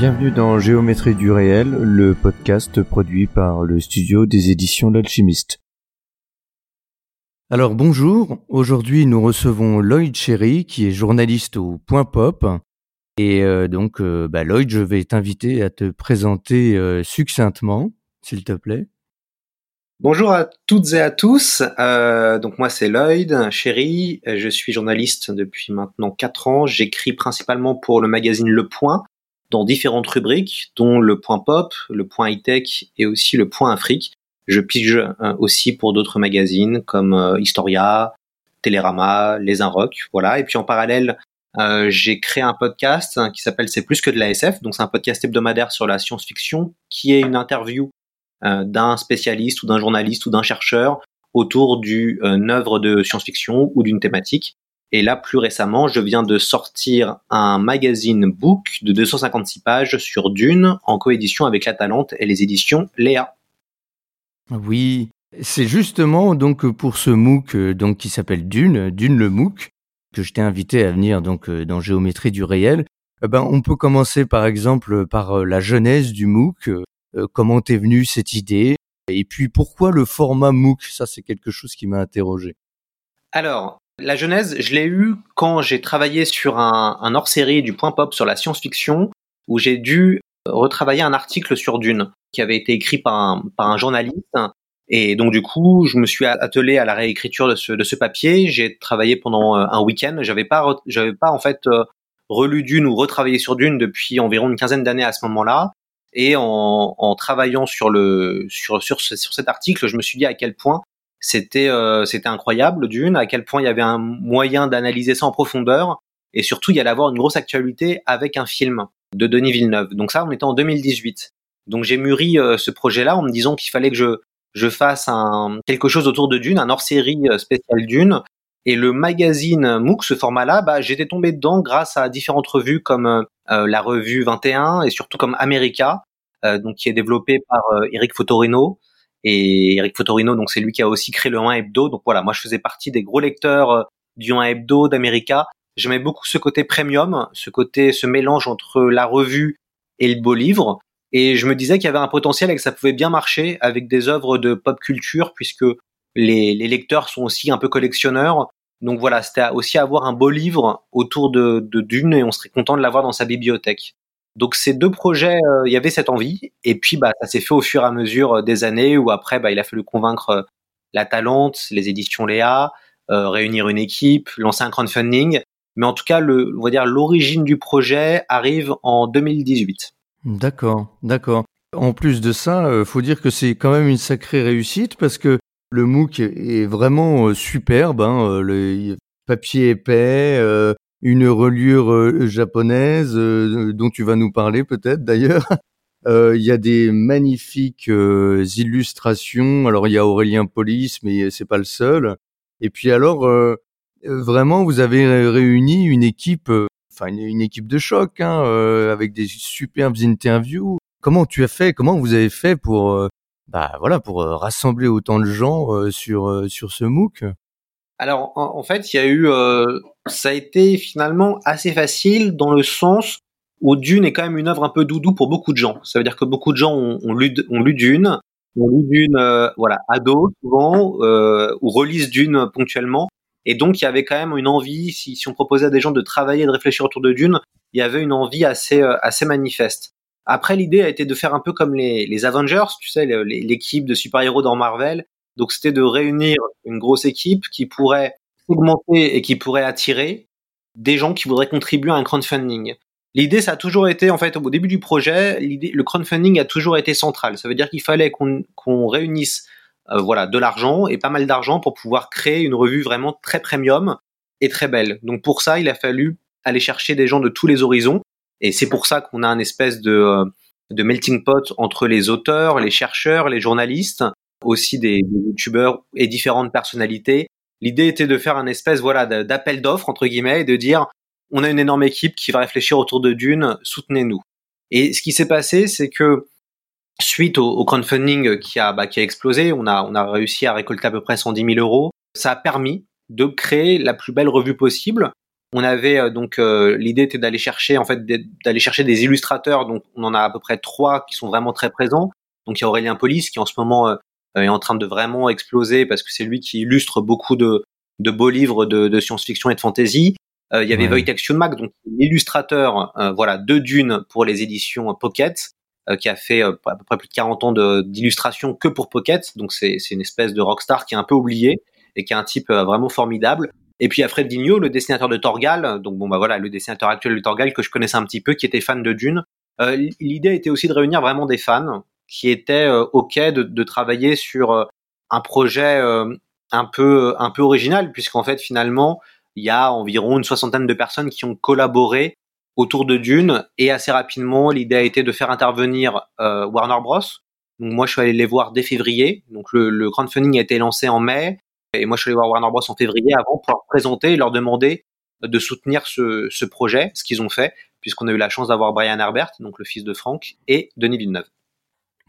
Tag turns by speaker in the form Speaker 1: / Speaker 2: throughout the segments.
Speaker 1: Bienvenue dans Géométrie du réel, le podcast produit par le studio des éditions L'Alchimiste. Alors bonjour, aujourd'hui nous recevons Lloyd Cherry qui est journaliste au Point Pop. Et euh, donc euh, bah, Lloyd, je vais t'inviter à te présenter euh, succinctement, s'il te plaît.
Speaker 2: Bonjour à toutes et à tous. Euh, donc moi c'est Lloyd Cherry, je suis journaliste depuis maintenant 4 ans. J'écris principalement pour le magazine Le Point dans différentes rubriques, dont le point pop, le point high-tech et aussi le point Afrique. Je pige euh, aussi pour d'autres magazines comme euh, Historia, Télérama, Les Inrocks, voilà. Et puis en parallèle, euh, j'ai créé un podcast hein, qui s'appelle C'est plus que de la SF. Donc c'est un podcast hebdomadaire sur la science-fiction qui est une interview d'un spécialiste ou d'un journaliste ou d'un chercheur autour d'une œuvre de science-fiction ou d'une thématique. Et là, plus récemment, je viens de sortir un magazine book de 256 pages sur Dune en coédition avec La Talente et les éditions Léa.
Speaker 1: Oui, c'est justement donc pour ce MOOC donc qui s'appelle Dune, Dune le MOOC, que je t'ai invité à venir donc dans Géométrie du réel. Eh ben, on peut commencer par exemple par euh, la genèse du MOOC. Euh, comment t'es venue cette idée Et puis pourquoi le format MOOC? Ça, c'est quelque chose qui m'a interrogé.
Speaker 2: Alors, la genèse, je l'ai eu quand j'ai travaillé sur un, un hors-série du Point Pop sur la science-fiction, où j'ai dû retravailler un article sur Dune, qui avait été écrit par un, par un journaliste. Et donc du coup, je me suis attelé à la réécriture de ce, de ce papier. J'ai travaillé pendant euh, un week-end. J'avais pas, j'avais pas en fait euh, relu Dune ou retravaillé sur Dune depuis environ une quinzaine d'années à ce moment-là. Et en, en, travaillant sur le sur, sur sur cet article, je me suis dit à quel point c'était euh, c'était incroyable d'une, à quel point il y avait un moyen d'analyser ça en profondeur et surtout il y allait avoir une grosse actualité avec un film de Denis Villeneuve. Donc ça, on était en 2018. Donc j'ai mûri euh, ce projet-là en me disant qu'il fallait que je je fasse un quelque chose autour de Dune, un hors-série euh, spécial Dune. Et le magazine MOOC, ce format-là, bah, j'étais tombé dedans grâce à différentes revues comme la revue 21 et surtout comme America, donc qui est développée par Eric Fotorino, et Eric Fotorino, donc c'est lui qui a aussi créé le 1 Hebdo. Donc voilà, moi je faisais partie des gros lecteurs euh, du 1 Hebdo d'America. J'aimais beaucoup ce côté premium, ce côté, ce mélange entre la revue et le beau livre. Et je me disais qu'il y avait un potentiel et que ça pouvait bien marcher avec des œuvres de pop culture puisque les, les lecteurs sont aussi un peu collectionneurs. Donc voilà, c'était aussi avoir un beau livre autour de, de Dune et on serait content de l'avoir dans sa bibliothèque. Donc ces deux projets, euh, il y avait cette envie, et puis bah ça s'est fait au fur et à mesure euh, des années où après bah il a fallu convaincre euh, la Talente, les éditions Léa, réunir une équipe, lancer un crowdfunding. Mais en tout cas, le, on va dire l'origine du projet arrive en 2018.
Speaker 1: D'accord, d'accord. En plus de ça, faut dire que c'est quand même une sacrée réussite parce que le MOOC est vraiment superbe. Hein, le papier épais, une reliure euh, japonaise euh, dont tu vas nous parler peut-être d'ailleurs. Euh, il y a des magnifiques illustrations. Alors il y a Aurélien Polis, mais c'est pas le seul. Et puis alors vraiment vous avez réuni une équipe, enfin une, équipe de choc, hein, avec des superbes interviews. Comment tu as fait Comment vous avez fait pour bah voilà pour rassembler autant de gens sur sur ce MOOC?
Speaker 2: Alors en, fait, il y a eu, euh, ça a été finalement assez facile dans le sens où Dune est quand même une œuvre un peu doudou pour beaucoup de gens. Ça veut dire que beaucoup de gens ont, lu, Dune, ont lu Dune, euh, voilà, ado souvent, euh, ou relisent Dune ponctuellement. Et donc il y avait quand même une envie, si, si on proposait à des gens de travailler, de réfléchir autour de Dune, il y avait une envie assez assez manifeste. Après, l'idée a été de faire un peu comme les Avengers, tu sais, l'équipe de super-héros dans Marvel, donc c'était de réunir une grosse équipe qui pourrait et qui pourrait attirer des gens qui voudraient contribuer à un crowdfunding. L'idée, ça a toujours été, en fait, au début du projet, le crowdfunding a toujours été central. Ça veut dire qu'il fallait qu'on réunisse, euh, voilà, de l'argent et pas mal d'argent pour pouvoir créer une revue vraiment très premium et très belle. Donc pour ça, il a fallu aller chercher des gens de tous les horizons. Et c'est pour ça qu'on a un espèce de, euh, de melting pot entre les auteurs, les chercheurs, les journalistes, aussi des, des youtubeurs et différentes personnalités. L'idée était de faire un espèce voilà d'appel d'offres entre guillemets et de dire on a une énorme équipe qui va réfléchir autour de Dune, soutenez-nous. Et ce qui s'est passé, c'est que suite au, crowdfunding qui a bah, qui a explosé, on a on a réussi à récolter à peu près 110 000 euros. Ça a permis de créer la plus belle revue possible. On avait euh, donc euh, l'idée était d'aller chercher en fait d'aller chercher des illustrateurs. Donc on en a à peu près trois qui sont vraiment très présents. Donc il y a Aurélien Polis qui en ce moment euh, est en train de vraiment exploser parce que c'est lui qui illustre beaucoup de, de beaux livres de, de science-fiction et de fantasy. il y avait ouais. Wojtek Schunmack, donc l'illustrateur voilà de Dune pour les éditions Pocket, qui a fait à peu près plus de 40 ans d'illustration que pour Pocket. Donc c'est une espèce de rockstar qui est un peu oublié et qui est un type vraiment formidable. Et puis Fred Vigneault, le dessinateur de Torgal, donc bon bah voilà, le dessinateur actuel de Torgal que je connaissais un petit peu, qui était fan de Dune. Euh, L'idée était aussi de réunir vraiment des fans qui étaient euh, ok de, de, travailler sur euh, un projet euh, un peu un peu original, puisqu'en fait finalement il y a environ une soixantaine de personnes qui ont collaboré autour de Dune et assez rapidement l'idée a été de faire intervenir euh, Warner Bros. Donc moi je suis allé les voir dès février. Donc le, le crowdfunding a été lancé en mai. Et moi, je suis allé voir Warner Bros en février avant pour leur présenter et leur demander de soutenir ce, ce projet, ce qu'ils ont fait, puisqu'on a eu la chance d'avoir Brian Herbert, donc le fils de Frank, et Denis Villeneuve.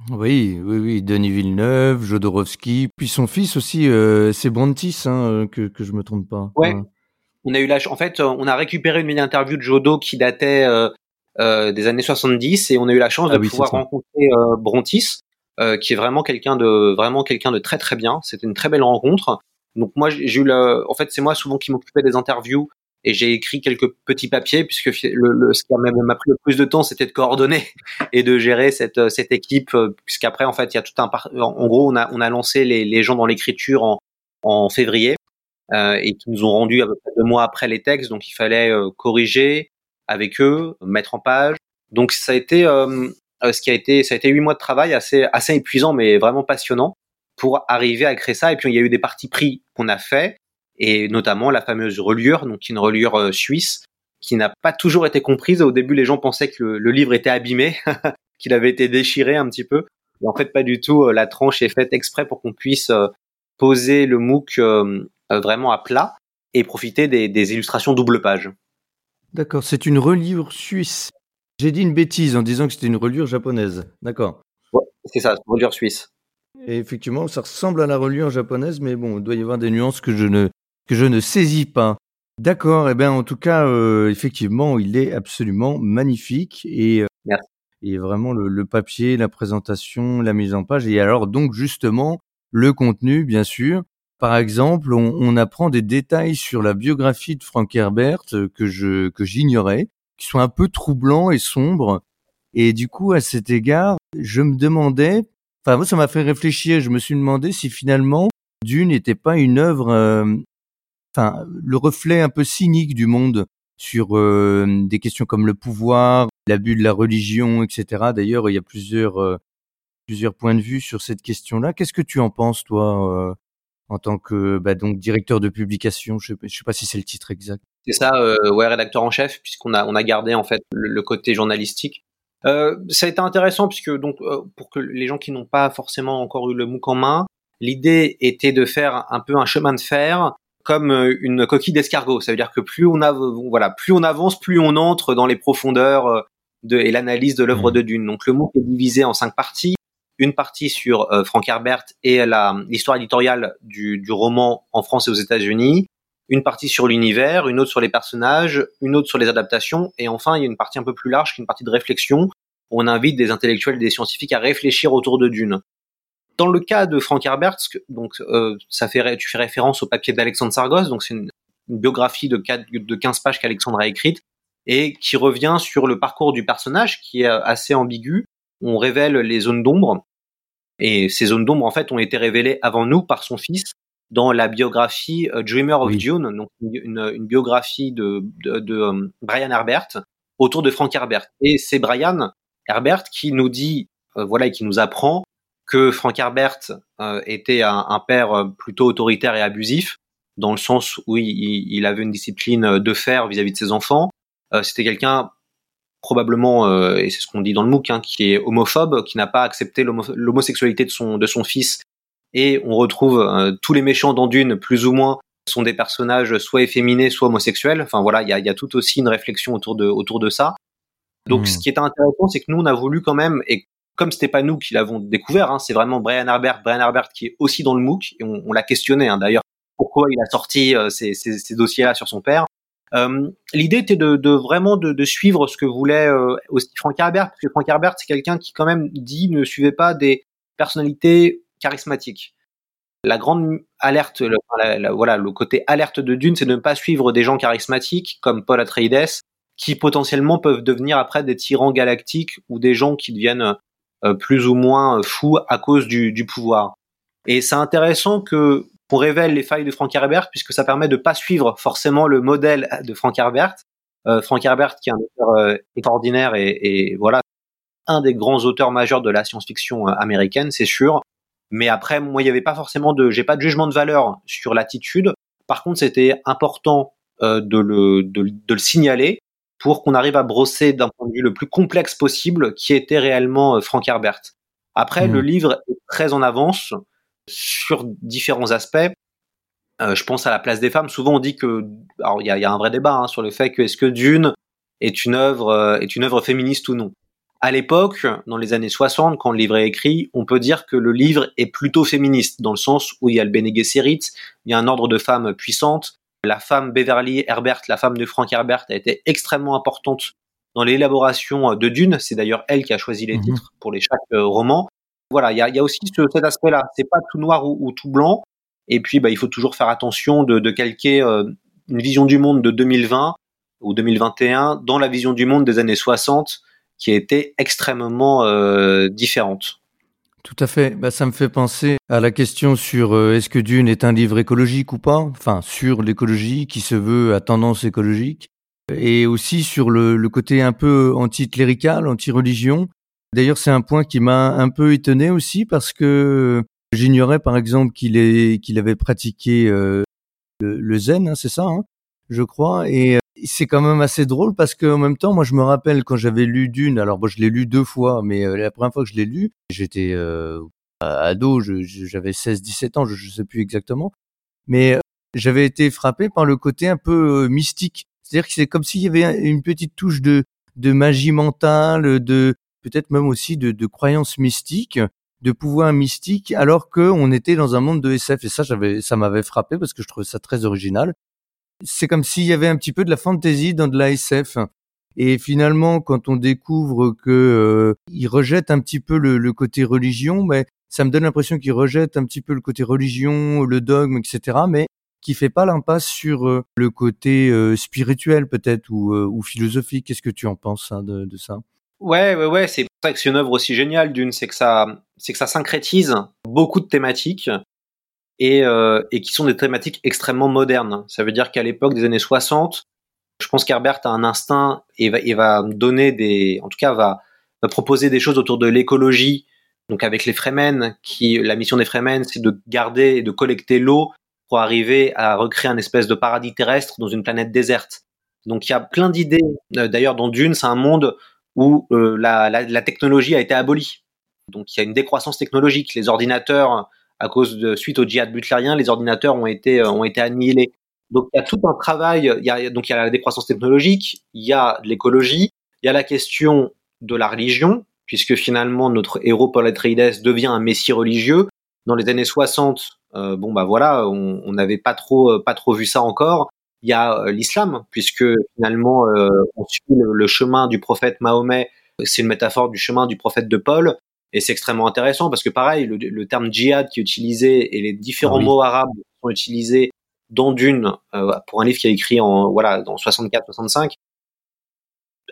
Speaker 1: Oui, oui, oui, Denis Villeneuve, Jodorowsky, puis son fils aussi, euh, c'est Brontis, hein, que, que je me trompe pas.
Speaker 2: Ouais. ouais. On a eu la, en fait, on a récupéré une mini interview de Jodo qui datait euh, euh, des années 70 et on a eu la chance de ah oui, pouvoir rencontrer euh, Brontis, qui est vraiment quelqu'un de vraiment quelqu'un de très très bien. C'était une très belle rencontre. Donc moi j'ai eu le, en fait c'est moi souvent qui m'occupais des interviews et j'ai écrit quelques petits papiers puisque le, le ce qui m'a pris le plus de temps c'était de coordonner et de gérer cette cette équipe puisqu'après en fait il y a tout un en gros on a on a lancé les, les gens dans l'écriture en en février euh, et qui nous ont rendu à peu près deux mois après les textes. Donc il fallait euh, corriger avec eux mettre en page. Donc ça a été euh, ce qui a été ça a été huit mois de travail assez assez épuisant mais vraiment passionnant pour arriver à créer ça. Et puis il y a eu des parties pris qu'on a fait, et notamment la fameuse reliure, donc une reliure euh, suisse qui n'a pas toujours été comprise. Au début, les gens pensaient que le, le livre était abîmé, qu'il avait été déchiré un petit peu. Et en fait, pas du tout. La tranche est faite exprès pour qu'on puisse euh, poser le MOOC euh, vraiment à plat et profiter des, des illustrations double page.
Speaker 1: D'accord, c'est une reliure suisse. J'ai dit une bêtise en disant que c'était une reliure japonaise. D'accord.
Speaker 2: Ouais, c'est ça, une reliure suisse.
Speaker 1: Et effectivement, ça ressemble à la reliure japonaise, mais bon, il doit y avoir des nuances que je ne, que je ne saisis pas. D'accord, et eh bien en tout cas, euh, effectivement, il est absolument magnifique et,
Speaker 2: euh,
Speaker 1: et vraiment le, le, papier, la présentation, la mise en page et alors donc justement le contenu, bien sûr. Par exemple, on, on apprend des détails sur la biographie de Frank Herbert euh, que je que j'ignorais, qui sont un peu troublants et sombres. Et du coup, à cet égard, je me demandais Enfin, moi, ça m'a fait réfléchir. Je me suis demandé si finalement Dune n'était pas une œuvre, euh, enfin, le reflet un peu cynique du monde sur euh, des questions comme le pouvoir, l'abus de la religion, etc. D'ailleurs, il y a plusieurs euh, plusieurs points de vue sur cette question-là. Qu'est-ce que tu en penses, toi, euh, en tant que bah, donc directeur de publication? Je sais, sais pas si c'est le titre exact.
Speaker 2: C'est ça, ouais, rédacteur en chef, puisqu'on a gardé en fait le, le côté journalistique. Ça a été intéressant puisque donc pour que les gens qui n'ont pas forcément encore eu le MOOC en main, l'idée était de faire un peu un chemin de fer comme euh, une coquille d'escargot. Ça veut dire que plus on a, voilà, plus on avance, plus on entre dans les profondeurs euh, de, et l'analyse de l'œuvre mmh. de Dune. Donc le MOOC est divisé en cinq parties. Une partie sur euh, Frank Herbert et l'histoire éditoriale du, du roman en France et aux États-Unis une partie sur l'univers, une autre sur les personnages, une autre sur les adaptations, et enfin il y a une partie un peu plus large qui est une partie de réflexion. Où on invite des intellectuels et des scientifiques à réfléchir autour de Dune. Dans le cas de Frank Herbert, donc euh, ça fait tu fais référence au papier d'Alexandre Sargos, donc c'est une, une, biographie de, 4, de 15 pages qu'Alexandre a écrite et qui revient sur le parcours du personnage qui est assez ambigu. On révèle les zones d'ombre et ces zones d'ombre en fait ont été révélées avant nous par son fils dans la biographie uh, Dreamer of oui. Dune, donc une, une, biographie de, de, de um, Brian Herbert autour de Frank Herbert. Et c'est Brian Herbert qui nous dit, euh, voilà, et qui nous apprend que Frank Herbert euh, était un, un, père euh, plutôt autoritaire et abusif, dans le sens où il, il avait une discipline de fer vis-à-vis -vis de ses enfants. Euh, C'était quelqu'un probablement, euh, et c'est ce qu'on dit dans le MOOC, hein, qui est homophobe, qui n'a pas accepté l'homosexualité de son, de son fils et on retrouve tous les méchants dans Dune plus ou moins sont des personnages soit efféminés, soit homosexuels. Enfin voilà, il y a, y a tout aussi une réflexion autour de autour de ça. Donc, ce hmm. qui est intéressant, c'est que nous, on a voulu quand même, et comme c'était pas nous qui l'avons découvert, hein, c'est vraiment Brian Herbert, Brian Herbert qui est aussi dans le MOOC, et on, l'a questionné hein, d'ailleurs, pourquoi il a sorti euh, ces, ces, ces dossiers-là sur son père. Euh, L'idée était de, de vraiment de, de, suivre ce que voulait euh, aussi Frank Herbert, parce que Frank Herbert, c'est quelqu'un qui quand même dit ne suivait pas des personnalités charismatiques. La grande alerte, le, voilà, le côté alerte de Dune, c'est de ne pas suivre des gens charismatiques comme Paul Atreides, qui potentiellement peuvent devenir après des tyrans galactiques ou des gens qui deviennent plus ou moins fous à cause du, du pouvoir. Et c'est intéressant que qu'on révèle les failles de Frank Herbert puisque ça permet de pas suivre forcément le modèle de Frank Herbert. Euh, Frank Herbert qui est un auteur euh, extraordinaire et, et, voilà un des grands auteurs majeurs de la science-fiction euh, américaine, c'est sûr. Mais après, moi, il n'y avait pas forcément de, j'ai pas de jugement de valeur sur l'attitude. Par contre, c'était important euh, de, le, de, de, le signaler pour qu'on arrive à brosser d'un point de vue le plus complexe possible qui était réellement euh, Frank Herbert. Après, le mmh. livre est très en avance sur différents aspects. Euh, je pense à la place des femmes. Souvent, on dit que, alors il y a, y a, un vrai débat hein, sur le fait que est-ce que Dune est une œuvre euh, est une œuvre féministe ou non. À l'époque, dans les années 60, quand le livre est écrit, on peut dire que le livre est plutôt féministe dans le sens où il y a le Bene Gesserit, il y a un ordre de femmes puissantes, la femme Beverly Herbert, la femme de Frank Herbert, a été extrêmement importante dans l'élaboration de Dune. C'est d'ailleurs elle qui a choisi les mhm. titres pour les chaque euh, roman. Voilà, il y a, y a, aussi cet aspect-là. C'est pas tout noir ou, tout blanc. Et puis, bah, il faut toujours faire attention de, de calquer euh, une vision du monde de 2020 ou 2021 dans la vision du monde des années 60, qui a été extrêmement euh, différente.
Speaker 1: Tout à fait. Bah, ça me fait penser à la question sur euh, est-ce que Dune est un livre écologique ou pas? Enfin, sur l'écologie qui se veut à tendance écologique. Et aussi sur le, le côté un peu anti-clérical, anti-religion. D'ailleurs, c'est un point qui m'a un peu étonné aussi parce que j'ignorais par exemple qu'il avait pratiqué euh, le, zen, hein, c'est ça, hein, je crois. Et c'est quand même assez drôle parce que en même temps, moi, je me rappelle quand j'avais lu Dune. Alors, bon, je l'ai lu deux fois, mais euh, la première fois que je l'ai lu, j'étais euh, ado, j'avais 16-17 ans, je, ne sais plus exactement, mais euh, j'avais été frappé par le côté un peu mystique. C'est-à-dire que c'est comme s'il y avait une petite touche de de magie mentale, de peut-être même aussi de, de croyances mystiques, de pouvoir mystique, alors qu'on était dans un monde de SF. Et ça, ça m'avait frappé parce que je trouvais ça très original c'est comme s'il y avait un petit peu de la fantaisie dans de la SF. Et finalement, quand on découvre que euh, il rejette un petit peu le, côté religion, mais ça me donne l'impression qu'il rejette un petit peu le côté religion, le dogme, etc. Mais qui fait pas l'impasse sur euh, le côté euh, spirituel peut-être ou, philosophique. Qu'est-ce que tu en penses hein, de, de, ça?
Speaker 2: Ouais, ouais, ouais. C'est pour ça que c'est une œuvre aussi géniale. D'une, c'est que ça, c'est que ça syncrétise beaucoup de thématiques et, euh, et qui sont des thématiques extrêmement modernes. Ça veut dire qu'à l'époque des années 60, je pense qu'Herbert a un instinct et va, donner des, en tout cas va, proposer des choses autour de l'écologie. Donc avec les Fremen, qui la mission des Fremen, c'est de garder et de collecter l'eau pour arriver à recréer un espèce de paradis terrestre dans une planète déserte. Donc il y a plein d'idées. Euh, d'ailleurs, dans Dune, c'est un monde où euh, la, technologie a été abolie. Donc il y a une décroissance technologique. Les ordinateurs à cause de suite au djihad butlérien, les ordinateurs ont été euh, ont été annihilés. Donc il y a tout un travail. Il y a donc il y a la décroissance technologique, il y a l'écologie, il y a la question de la religion, puisque finalement notre héros Paul Atreides devient un messie religieux. Dans les années 60, euh, bon bah voilà, on n'avait pas trop pas trop vu ça encore. Il y a euh, l'islam, puisque finalement on suit le, chemin du prophète Mahomet. C'est une métaphore du chemin du prophète de Paul. Et c'est extrêmement intéressant parce que pareil, le, terme djihad qui est utilisé et les différents ah mots arabes qui sont utilisés dans Dune euh, pour un livre qui est écrit en voilà dans 64-65.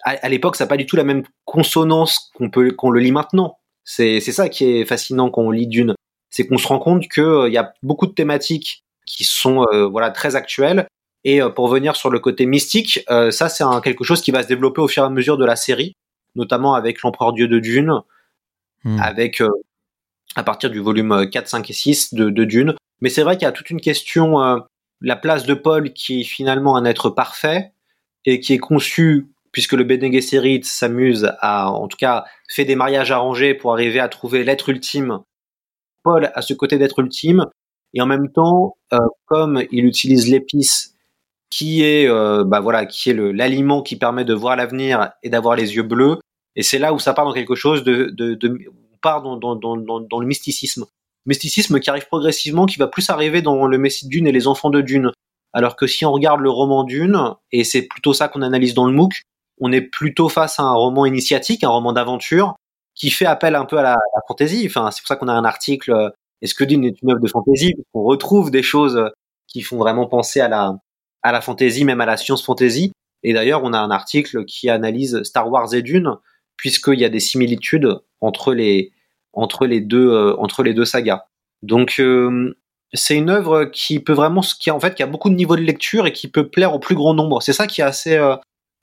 Speaker 2: À, l'époque, ça n'a pas du tout la même consonance qu'on peut qu'on le lit maintenant. C'est c'est ça qui est fascinant quand on lit Dune, c'est qu'on se rend compte que euh, il y a beaucoup de thématiques qui sont euh, voilà très actuelles. Et pour venir sur le côté mystique, ça c'est quelque chose qui va se développer au fur et à mesure de la série, notamment avec l'empereur dieu de Dune, Hmm. avec euh, à partir du volume 4, 5 et 6 de, Dune. Mais c'est vrai qu'il y a toute une question, euh, la place de Paul qui est finalement un être parfait et qui est conçu puisque le Bene Gesserit s'amuse à, en tout cas, fait des mariages arrangés pour arriver à trouver l'être ultime Paul a ce côté d'être ultime, et en même temps, euh, comme il utilise l'épice, qui est, euh, bah voilà, qui est l'aliment qui permet de voir l'avenir et d'avoir les yeux bleus, et c'est là où ça part dans quelque chose de, de, de on part dans, dans, dans, dans, le mysticisme. Mysticisme qui arrive progressivement, qui va plus arriver dans le Messie de Dune et les enfants de Dune. Alors que si on regarde le roman Dune, et c'est plutôt ça qu'on analyse dans le MOOC, on est plutôt face à un roman initiatique, un roman d'aventure, qui fait appel un peu à la, la fantaisie. Enfin, c'est pour ça qu'on a un article euh, Est-ce que Dune est une œuvre de fantaisie? On retrouve des choses euh, qui font vraiment penser à la à la fantaisie, même à la science fantaisie. Et d'ailleurs, on a un article qui analyse Star Wars et Dune, puisqu'il y a des similitudes entre les entre les deux euh, entre les deux sagas. Donc c'est une œuvre qui peut vraiment qui en fait qui a beaucoup de niveaux de lecture et qui peut plaire au plus grand nombre. C'est ça qui est assez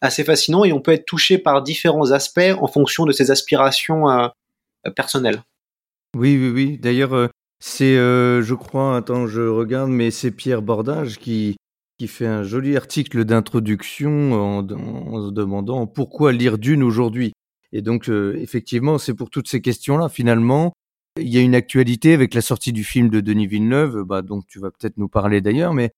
Speaker 2: assez fascinant et on peut être touché par différents aspects en fonction de ses aspirations euh, personnelles.
Speaker 1: Oui, oui, oui. D'ailleurs, euh, c'est, euh, je crois, attends, je regarde, mais c'est Pierre Bordage qui, qui fait un joli article d'introduction en, en, se demandant pourquoi lire Dune aujourd'hui. Et donc, effectivement, c'est pour toutes ces questions-là. Finalement, il y a une actualité avec la sortie du film de Denis Villeneuve, bah, donc tu vas peut-être nous parler d'ailleurs, mais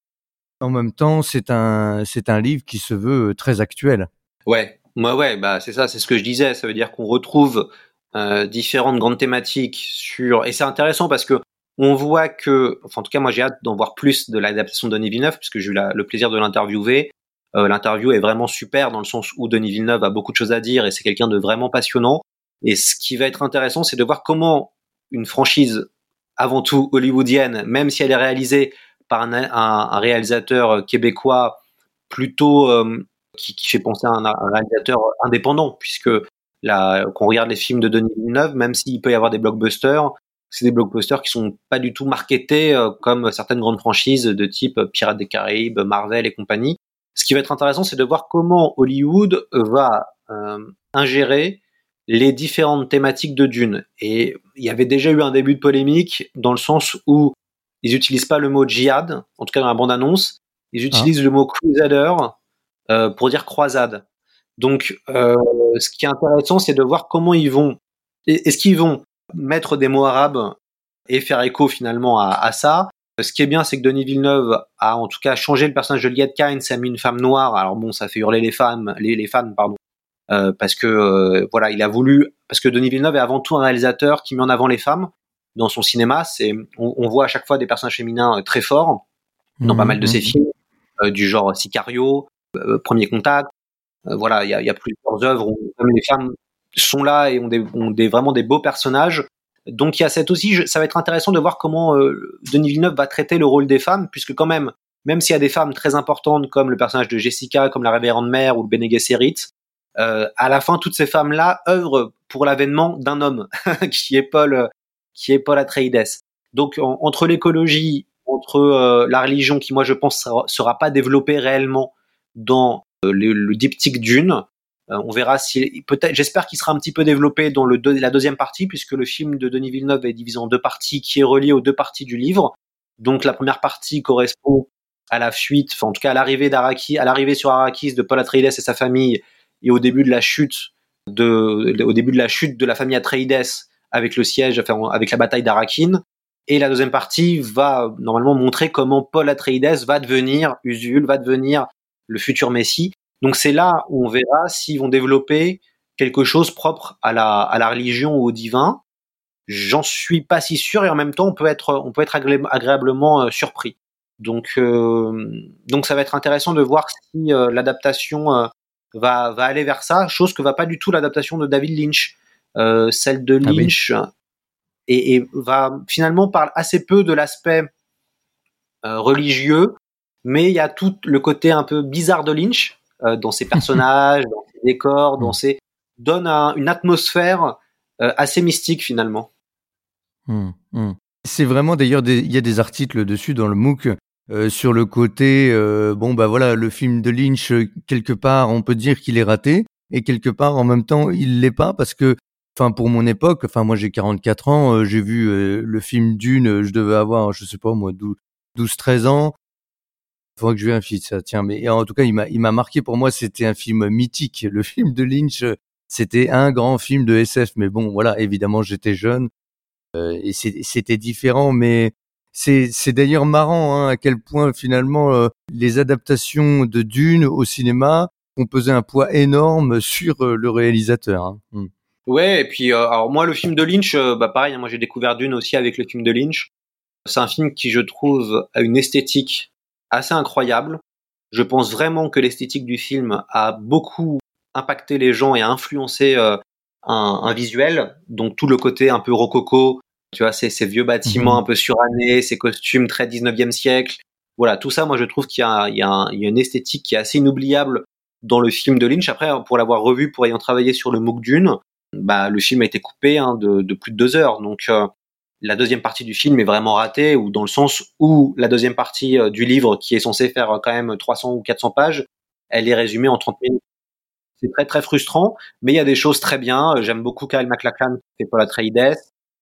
Speaker 1: en même temps, c'est un, c'est un livre qui se veut euh, très actuel.
Speaker 2: Ouais, moi, ouais, bah c'est ça, c'est ce que je disais. Ça veut dire qu'on retrouve euh, différentes grandes thématiques sur, et c'est intéressant parce que on voit que, enfin en tout cas moi j'ai hâte d'en voir plus de l'adaptation de Denis Villeneuve puisque j'ai eu le plaisir de l'interviewer. Euh, L'interview est vraiment super dans le sens où Denis Villeneuve a beaucoup de choses à dire et c'est quelqu'un de vraiment passionnant. Et ce qui va être intéressant, c'est de voir comment une franchise avant tout hollywoodienne, même si elle est réalisée par un, réalisateur québécois plutôt euh, qui, qui, fait penser à un, réalisateur indépendant, puisque là, qu'on regarde les films de Denis Villeneuve, même s'il peut y avoir des blockbusters, c'est des blockbusters qui sont pas du tout marketés euh, comme certaines grandes franchises de type Pirates des Caraïbes, Marvel et compagnie. Ce qui va être intéressant, c'est de voir comment Hollywood va euh, ingérer les différentes thématiques de Dune. Et il y avait déjà eu un début de polémique dans le sens où ils utilisent pas le mot djihad, en tout cas dans la bande-annonce. Ils utilisent le mot crusader euh, pour dire croisade. Donc, euh, ce qui est intéressant, c'est de voir comment ils vont. Est-ce qu'ils vont mettre des mots arabes et faire écho finalement à, à, ça Ce qui est bien, c'est que Denis Villeneuve a en tout cas changé le personnage de Liet Kynes, a mis une femme noire. Alors bon, ça fait hurler les femmes, les, les fans, pardon, euh, parce que euh, voilà, il a voulu, parce que Denis Villeneuve est avant tout un réalisateur qui met en avant les femmes dans son cinéma. C'est, on, voit à chaque fois des personnages féminins euh, très forts dans pas mal de ses mhm. films, euh, du genre Sicario, euh, Premier Contact. voilà, il y a, y a, plusieurs œuvres où les femmes sont là et ont des, ont des vraiment des beaux personnages. Donc il y a cette aussi, ça va être intéressant de voir comment Denis Villeneuve va traiter le rôle des femmes, puisque quand même, même s'il y a des femmes très importantes comme le personnage de Jessica, comme la révérende mère ou le Bene euh, à la fin, toutes ces femmes-là œuvrent pour l'avènement d'un homme, qui est Paul, qui est Paul Atreides. Donc entre l'écologie, entre euh, la religion qui moi je pense sera, sera pas développée réellement dans euh, le, diptyque d'une, euh, on verra si peut-être j'espère qu'il sera un petit peu développé dans le la deuxième partie puisque le film de Denis Villeneuve est divisé en deux parties qui est relié aux deux parties du livre. Donc la première partie correspond à la fuite, enfin en tout cas à l'arrivée d'Araki, à l'arrivée sur Arrakis de Paul Atreides et sa famille et au début de la chute de au début de la chute de la famille Atreides avec le siège, enfin, avec la bataille d'Arakin. Et la deuxième partie va normalement montrer comment Paul Atreides va devenir Usul, va devenir le futur Messie. Donc c'est là où on verra s'ils vont développer quelque chose propre à la, à la religion ou au divin. J'en suis pas si sûr et en même temps on peut être, on peut être agréablement euh, surpris. Donc, euh, donc ça va être intéressant de voir si euh, l'adaptation va, va aller vers ça, chose que va pas du tout l'adaptation de David Lynch. Euh, celle de ah Lynch, et, va finalement parle assez peu de l'aspect euh, religieux, mais il y a tout le côté un peu bizarre de Lynch euh, dans ses personnages, dans ses décors, dans mm. ses donne une atmosphère assez mystique finalement.
Speaker 1: Mm, mm. C'est vraiment d'ailleurs il y a des articles dessus dans le MOOC sur le côté bon bah voilà le film de Lynch quelque part on peut dire qu'il est raté et quelque part en même temps il l'est pas parce que enfin pour mon époque, enfin moi j'ai 44 ans, euh, j'ai vu euh, le film Dune, euh, je devais avoir je sais pas moi 12 13 ans. Faudrait que je vérifie ça tiens mais en tout cas il m'a il m'a marqué pour moi, c'était un film mythique, le film de Lynch, c'était un grand film de SF mais bon voilà, évidemment j'étais jeune. et c'était différent, mais c'est d'ailleurs marrant hein, à quel point finalement les adaptations de Dune au cinéma ont pesé un poids énorme sur le réalisateur. Hein. Hmm.
Speaker 2: Ouais, et puis alors moi le film de Lynch, bah pareil, hein, moi j'ai découvert Dune aussi avec le film de Lynch. C'est un film qui je trouve a une esthétique assez incroyable. Je pense vraiment que l'esthétique du film a beaucoup impacté les gens et a influencé euh, un, un, visuel. Donc tout le côté un peu rococo, tu vois, ces, ces vieux bâtiments mhm. un peu surannés, ces costumes très 19e siècle. Voilà, tout ça, moi je trouve qu'il y, y, y, a une esthétique qui est assez inoubliable dans le film de Lynch. Après, pour l'avoir revu, pour ayant travaillé sur le MOOC Dune, bah, le film a été coupé hein, de, de, plus de deux heures. Donc euh, la deuxième partie du film est vraiment ratée, ou dans le sens où la deuxième partie euh, du livre, qui est censé faire euh, quand même 300 ou 400 pages, elle est résumée en 30 minutes. C'est très très frustrant, mais il y a des choses très bien. Euh, j'aime beaucoup Kyle MacLachlan qui fait Paul Atreides.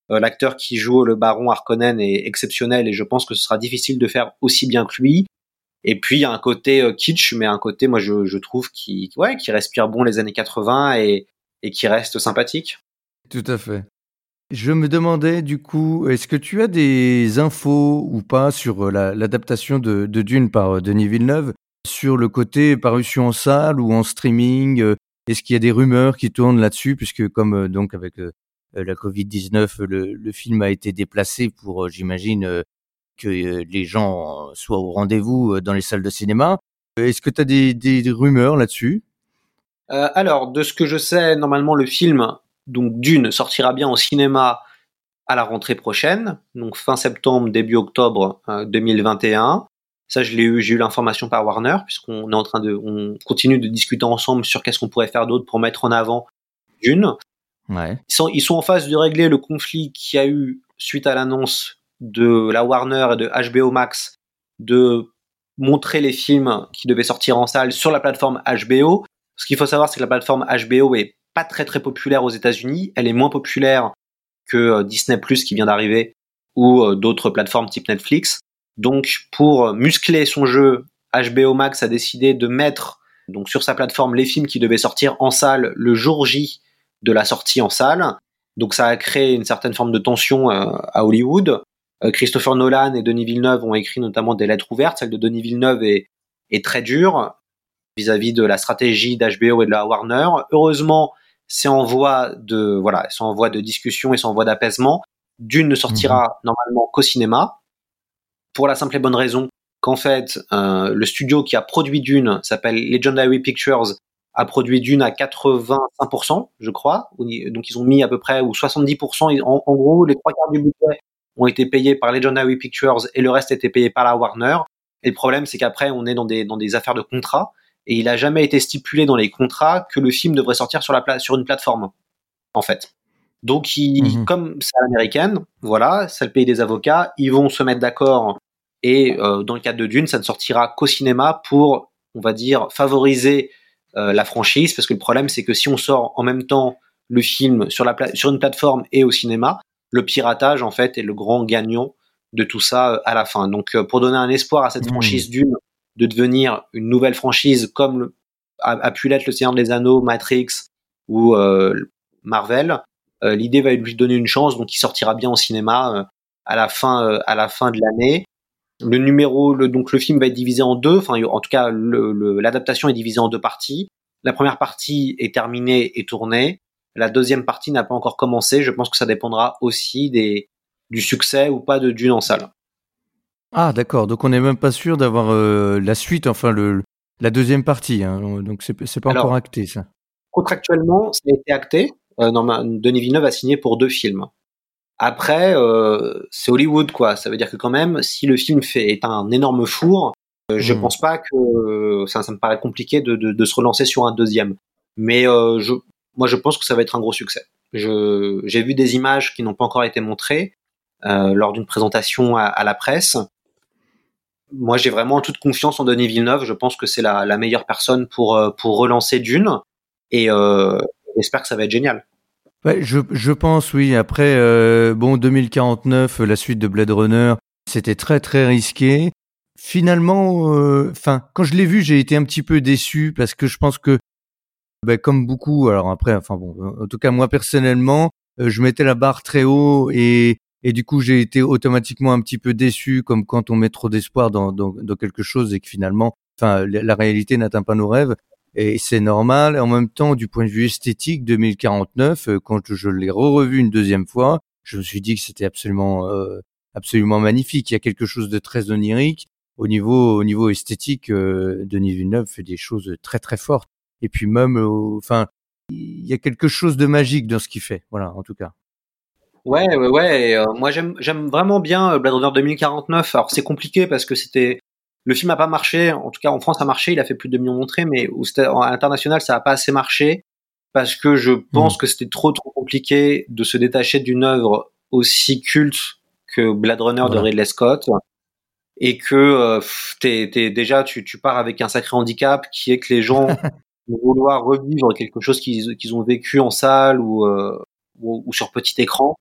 Speaker 2: L'acteur qui joue le baron Harkonnen est exceptionnel et je pense que ce sera difficile de faire aussi bien que lui. Et puis il y a un côté kitsch, mais un côté moi je, je trouve qui ouais qui respire bon les années 80 et, et qui reste sympathique.
Speaker 1: Tout à fait. Je me demandais du coup, est-ce que tu as des infos ou pas sur euh, l'adaptation de, Dune par euh, Denis Villeneuve, sur le côté parution en salle ou en streaming euh, Est-ce qu'il y a des rumeurs qui tournent là-dessus, puisque comme donc avec la Covid-19, le, film a été déplacé pour, j'imagine, que les gens soient au rendez-vous dans les salles de cinéma. Est-ce que tu as des, rumeurs là-dessus?
Speaker 2: Alors, de ce que je sais, normalement, le film donc Dune sortira bien au cinéma à la rentrée prochaine, donc fin septembre, début octobre 2021. Euh, Ça, je l'ai eu, j'ai eu l'information par Warner, puisqu'on est en train de, on continue de discuter ensemble sur qu'est-ce qu'on pourrait faire d'autre pour mettre en avant Dune.
Speaker 1: Ouais.
Speaker 2: Ils sont, ils sont en phase de régler le conflit qu'il y a eu suite à l'annonce de la Warner et de HBO Max de montrer les films qui devaient sortir en salle sur la plateforme HBO. Ce qu'il faut savoir, c'est que la plateforme HBO est pas très très populaire aux États-Unis. Elle est moins populaire que euh, Disney Plus qui vient d'arriver ou euh, d'autres plateformes type Netflix. Donc pour muscler son jeu, HBO Max a décidé de mettre donc sur sa plateforme les films qui devaient sortir en salle le jour J de la sortie en salle. Donc ça a créé une certaine forme de tension euh, à Hollywood. Christopher Nolan et Denis Villeneuve ont écrit notamment des lettres ouvertes. Celle de Denis Villeneuve est, très dure vis-à-vis -vis de la stratégie d'HBO et de la Warner. Heureusement, c'est en voie de voilà, c'est en voie de discussion et c'est en voie d'apaisement. Dune ne sortira mhm. normalement qu'au cinéma pour la simple et bonne raison qu'en fait euh, le studio qui a produit Dune s'appelle Legendary Pictures a produit Dune à 85%, je crois. Donc ils ont mis à peu près ou 70%. En, en gros, les trois quarts du budget ont été payés par Legendary Pictures et le reste était payé par la Warner. Et le problème, c'est qu'après, on est dans des dans des affaires de contrat et il a jamais été stipulé dans les contrats que le film devrait sortir sur la sur une plateforme en fait. Donc il, mhm. comme c'est l'américaine, voilà, c'est le pays des avocats, ils vont se mettre d'accord et euh, dans le cadre de Dune, ça ne sortira qu'au cinéma pour on va dire favoriser euh, la franchise parce que le problème c'est que si on sort en même temps le film sur la sur une plateforme et au cinéma, le piratage en fait est le grand gagnant de tout ça euh, à la fin. Donc pour donner un espoir à cette mhm. franchise Dune de devenir une nouvelle franchise comme a, pu l'être le Seigneur des Anneaux, Matrix ou euh, Marvel. Euh, l'idée va lui donner une chance, donc il sortira bien au cinéma euh, à la fin à la fin de l'année. Le numéro, le, donc le film va être divisé en deux. Enfin, en tout cas, l'adaptation est divisée en deux parties. La première partie est terminée et tournée. La deuxième partie n'a pas encore commencé. Je pense que ça dépendra aussi des, du succès ou pas de Dune en salle.
Speaker 1: Ah d'accord, donc on n'est même pas sûr d'avoir euh, la suite, enfin le, la deuxième partie, hein. donc c'est, c'est pas encore acté ça.
Speaker 2: Contractuellement, ça a été acté. Euh, Denis Villeneuve a signé pour deux films. Après, euh, c'est Hollywood quoi. Ça veut dire que quand même, si le film fait est un énorme four, euh, je hmm. pense pas que ça, ça me paraît compliqué de, de, de, se relancer sur un deuxième. Mais euh, je, moi, je pense que ça va être un gros succès. J'ai vu des images qui n'ont pas encore été montrées lors d'une présentation à, à, la presse moi, j'ai vraiment toute confiance en Denis Villeneuve. Je pense que c'est la, meilleure personne pour, euh, pour relancer Dune. Et euh, j'espère que ça va être génial.
Speaker 1: Je, pense, oui. Après, euh, bon, 2049, la suite de Blade Runner, c'était très, très risqué. Finalement, enfin, quand je l'ai vu, j'ai été un petit peu déçu parce que je pense que, ben, comme beaucoup, alors après, enfin bon, en tout cas, moi personnellement, je mettais la barre très haut et et du coup j'ai été automatiquement un petit peu déçu, comme quand on met trop d'espoir dans, dans, dans, quelque chose et que finalement, enfin, la, réalité n'atteint pas nos rêves. Et c'est normal. En même temps, du point de vue esthétique, 2049, euh, quand je l'ai re-revu une deuxième fois, je me suis dit que c'était absolument, euh, absolument magnifique. Il y a quelque chose de très onirique au niveau, au niveau esthétique. Euh, Denis Villeneuve fait des choses très très fortes. Et puis même, enfin, il y a quelque chose de magique dans ce qu'il fait. Voilà, en tout cas.
Speaker 2: Ouais, ouais, ouais. Euh, moi, j'aime, j'aime vraiment bien euh, Blade Runner 2049. Alors, c'est compliqué parce que c'était le film a pas marché. En tout cas, en France, ça a marché. Il a fait plus de 2 millions d'entrées, mais à l'international, ça a pas assez marché parce que je pense hmm. que c'était trop, trop compliqué de se détacher d'une œuvre aussi culte que Blade Runner de Ridley Scott et que euh, t'es, t'es, déjà tu, tu pars avec un sacré handicap qui est que les gens vont vouloir revivre quelque chose qu'ils, qu'ils ont vécu en salle ou, euh, ou, ou, sur petit écran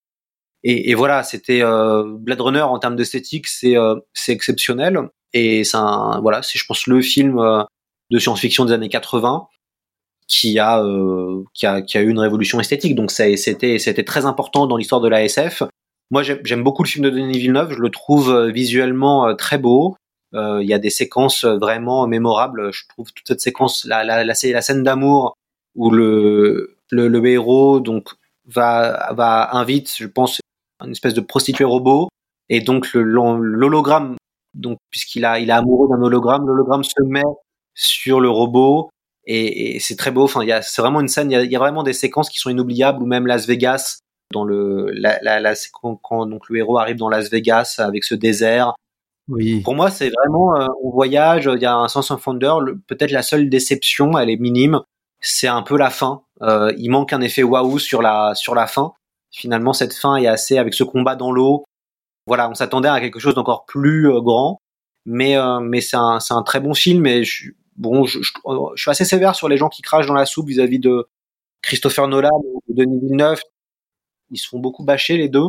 Speaker 2: et, et voilà, c'était euh, Blade Runner en termes d'esthétique, c'est euh, c'est exceptionnel. Et c'est voilà, c'est je pense le film euh, de science-fiction des années 80 qui a, euh, qui a qui a eu une révolution esthétique. Donc c'était c'était très important dans l'histoire de la SF. Moi j'aime beaucoup le film de Denis Villeneuve. Je le trouve visuellement très beau. Il y a des séquences vraiment mémorables. Je trouve toute cette séquence, la la, la, la scène d'amour où le, le, le héros donc va va invite, je pense, une espèce de prostituée robot. Et donc l'hologramme, donc puisqu'il a, il est amoureux d'un hologramme, l'hologramme se met sur le robot et, et c'est très beau. Enfin, il y a, c'est vraiment une scène. Il y, a, il y, a, vraiment des séquences qui sont inoubliables. Ou même Las Vegas, dans le, la, la, la quand, quand, donc le héros arrive dans Las Vegas avec ce désert.
Speaker 1: Oui.
Speaker 2: Pour moi, c'est vraiment euh, on voyage. Il y a un sens of wonder. Peut-être la seule déception, elle est minime. C'est un peu la fin. Euh, il manque un effet waouh sur la sur la fin finalement cette fin est assez avec ce combat dans l'eau. Voilà, on s'attendait à quelque chose d'encore plus euh, grand, mais euh, mais c'est un c'est un très bon film et je, bon je, je, suis assez sévère sur les gens qui crachent dans la soupe vis-à-vis de Christopher Nolan ou de Denis Villeneuve. Ils se font beaucoup bâcher les deux.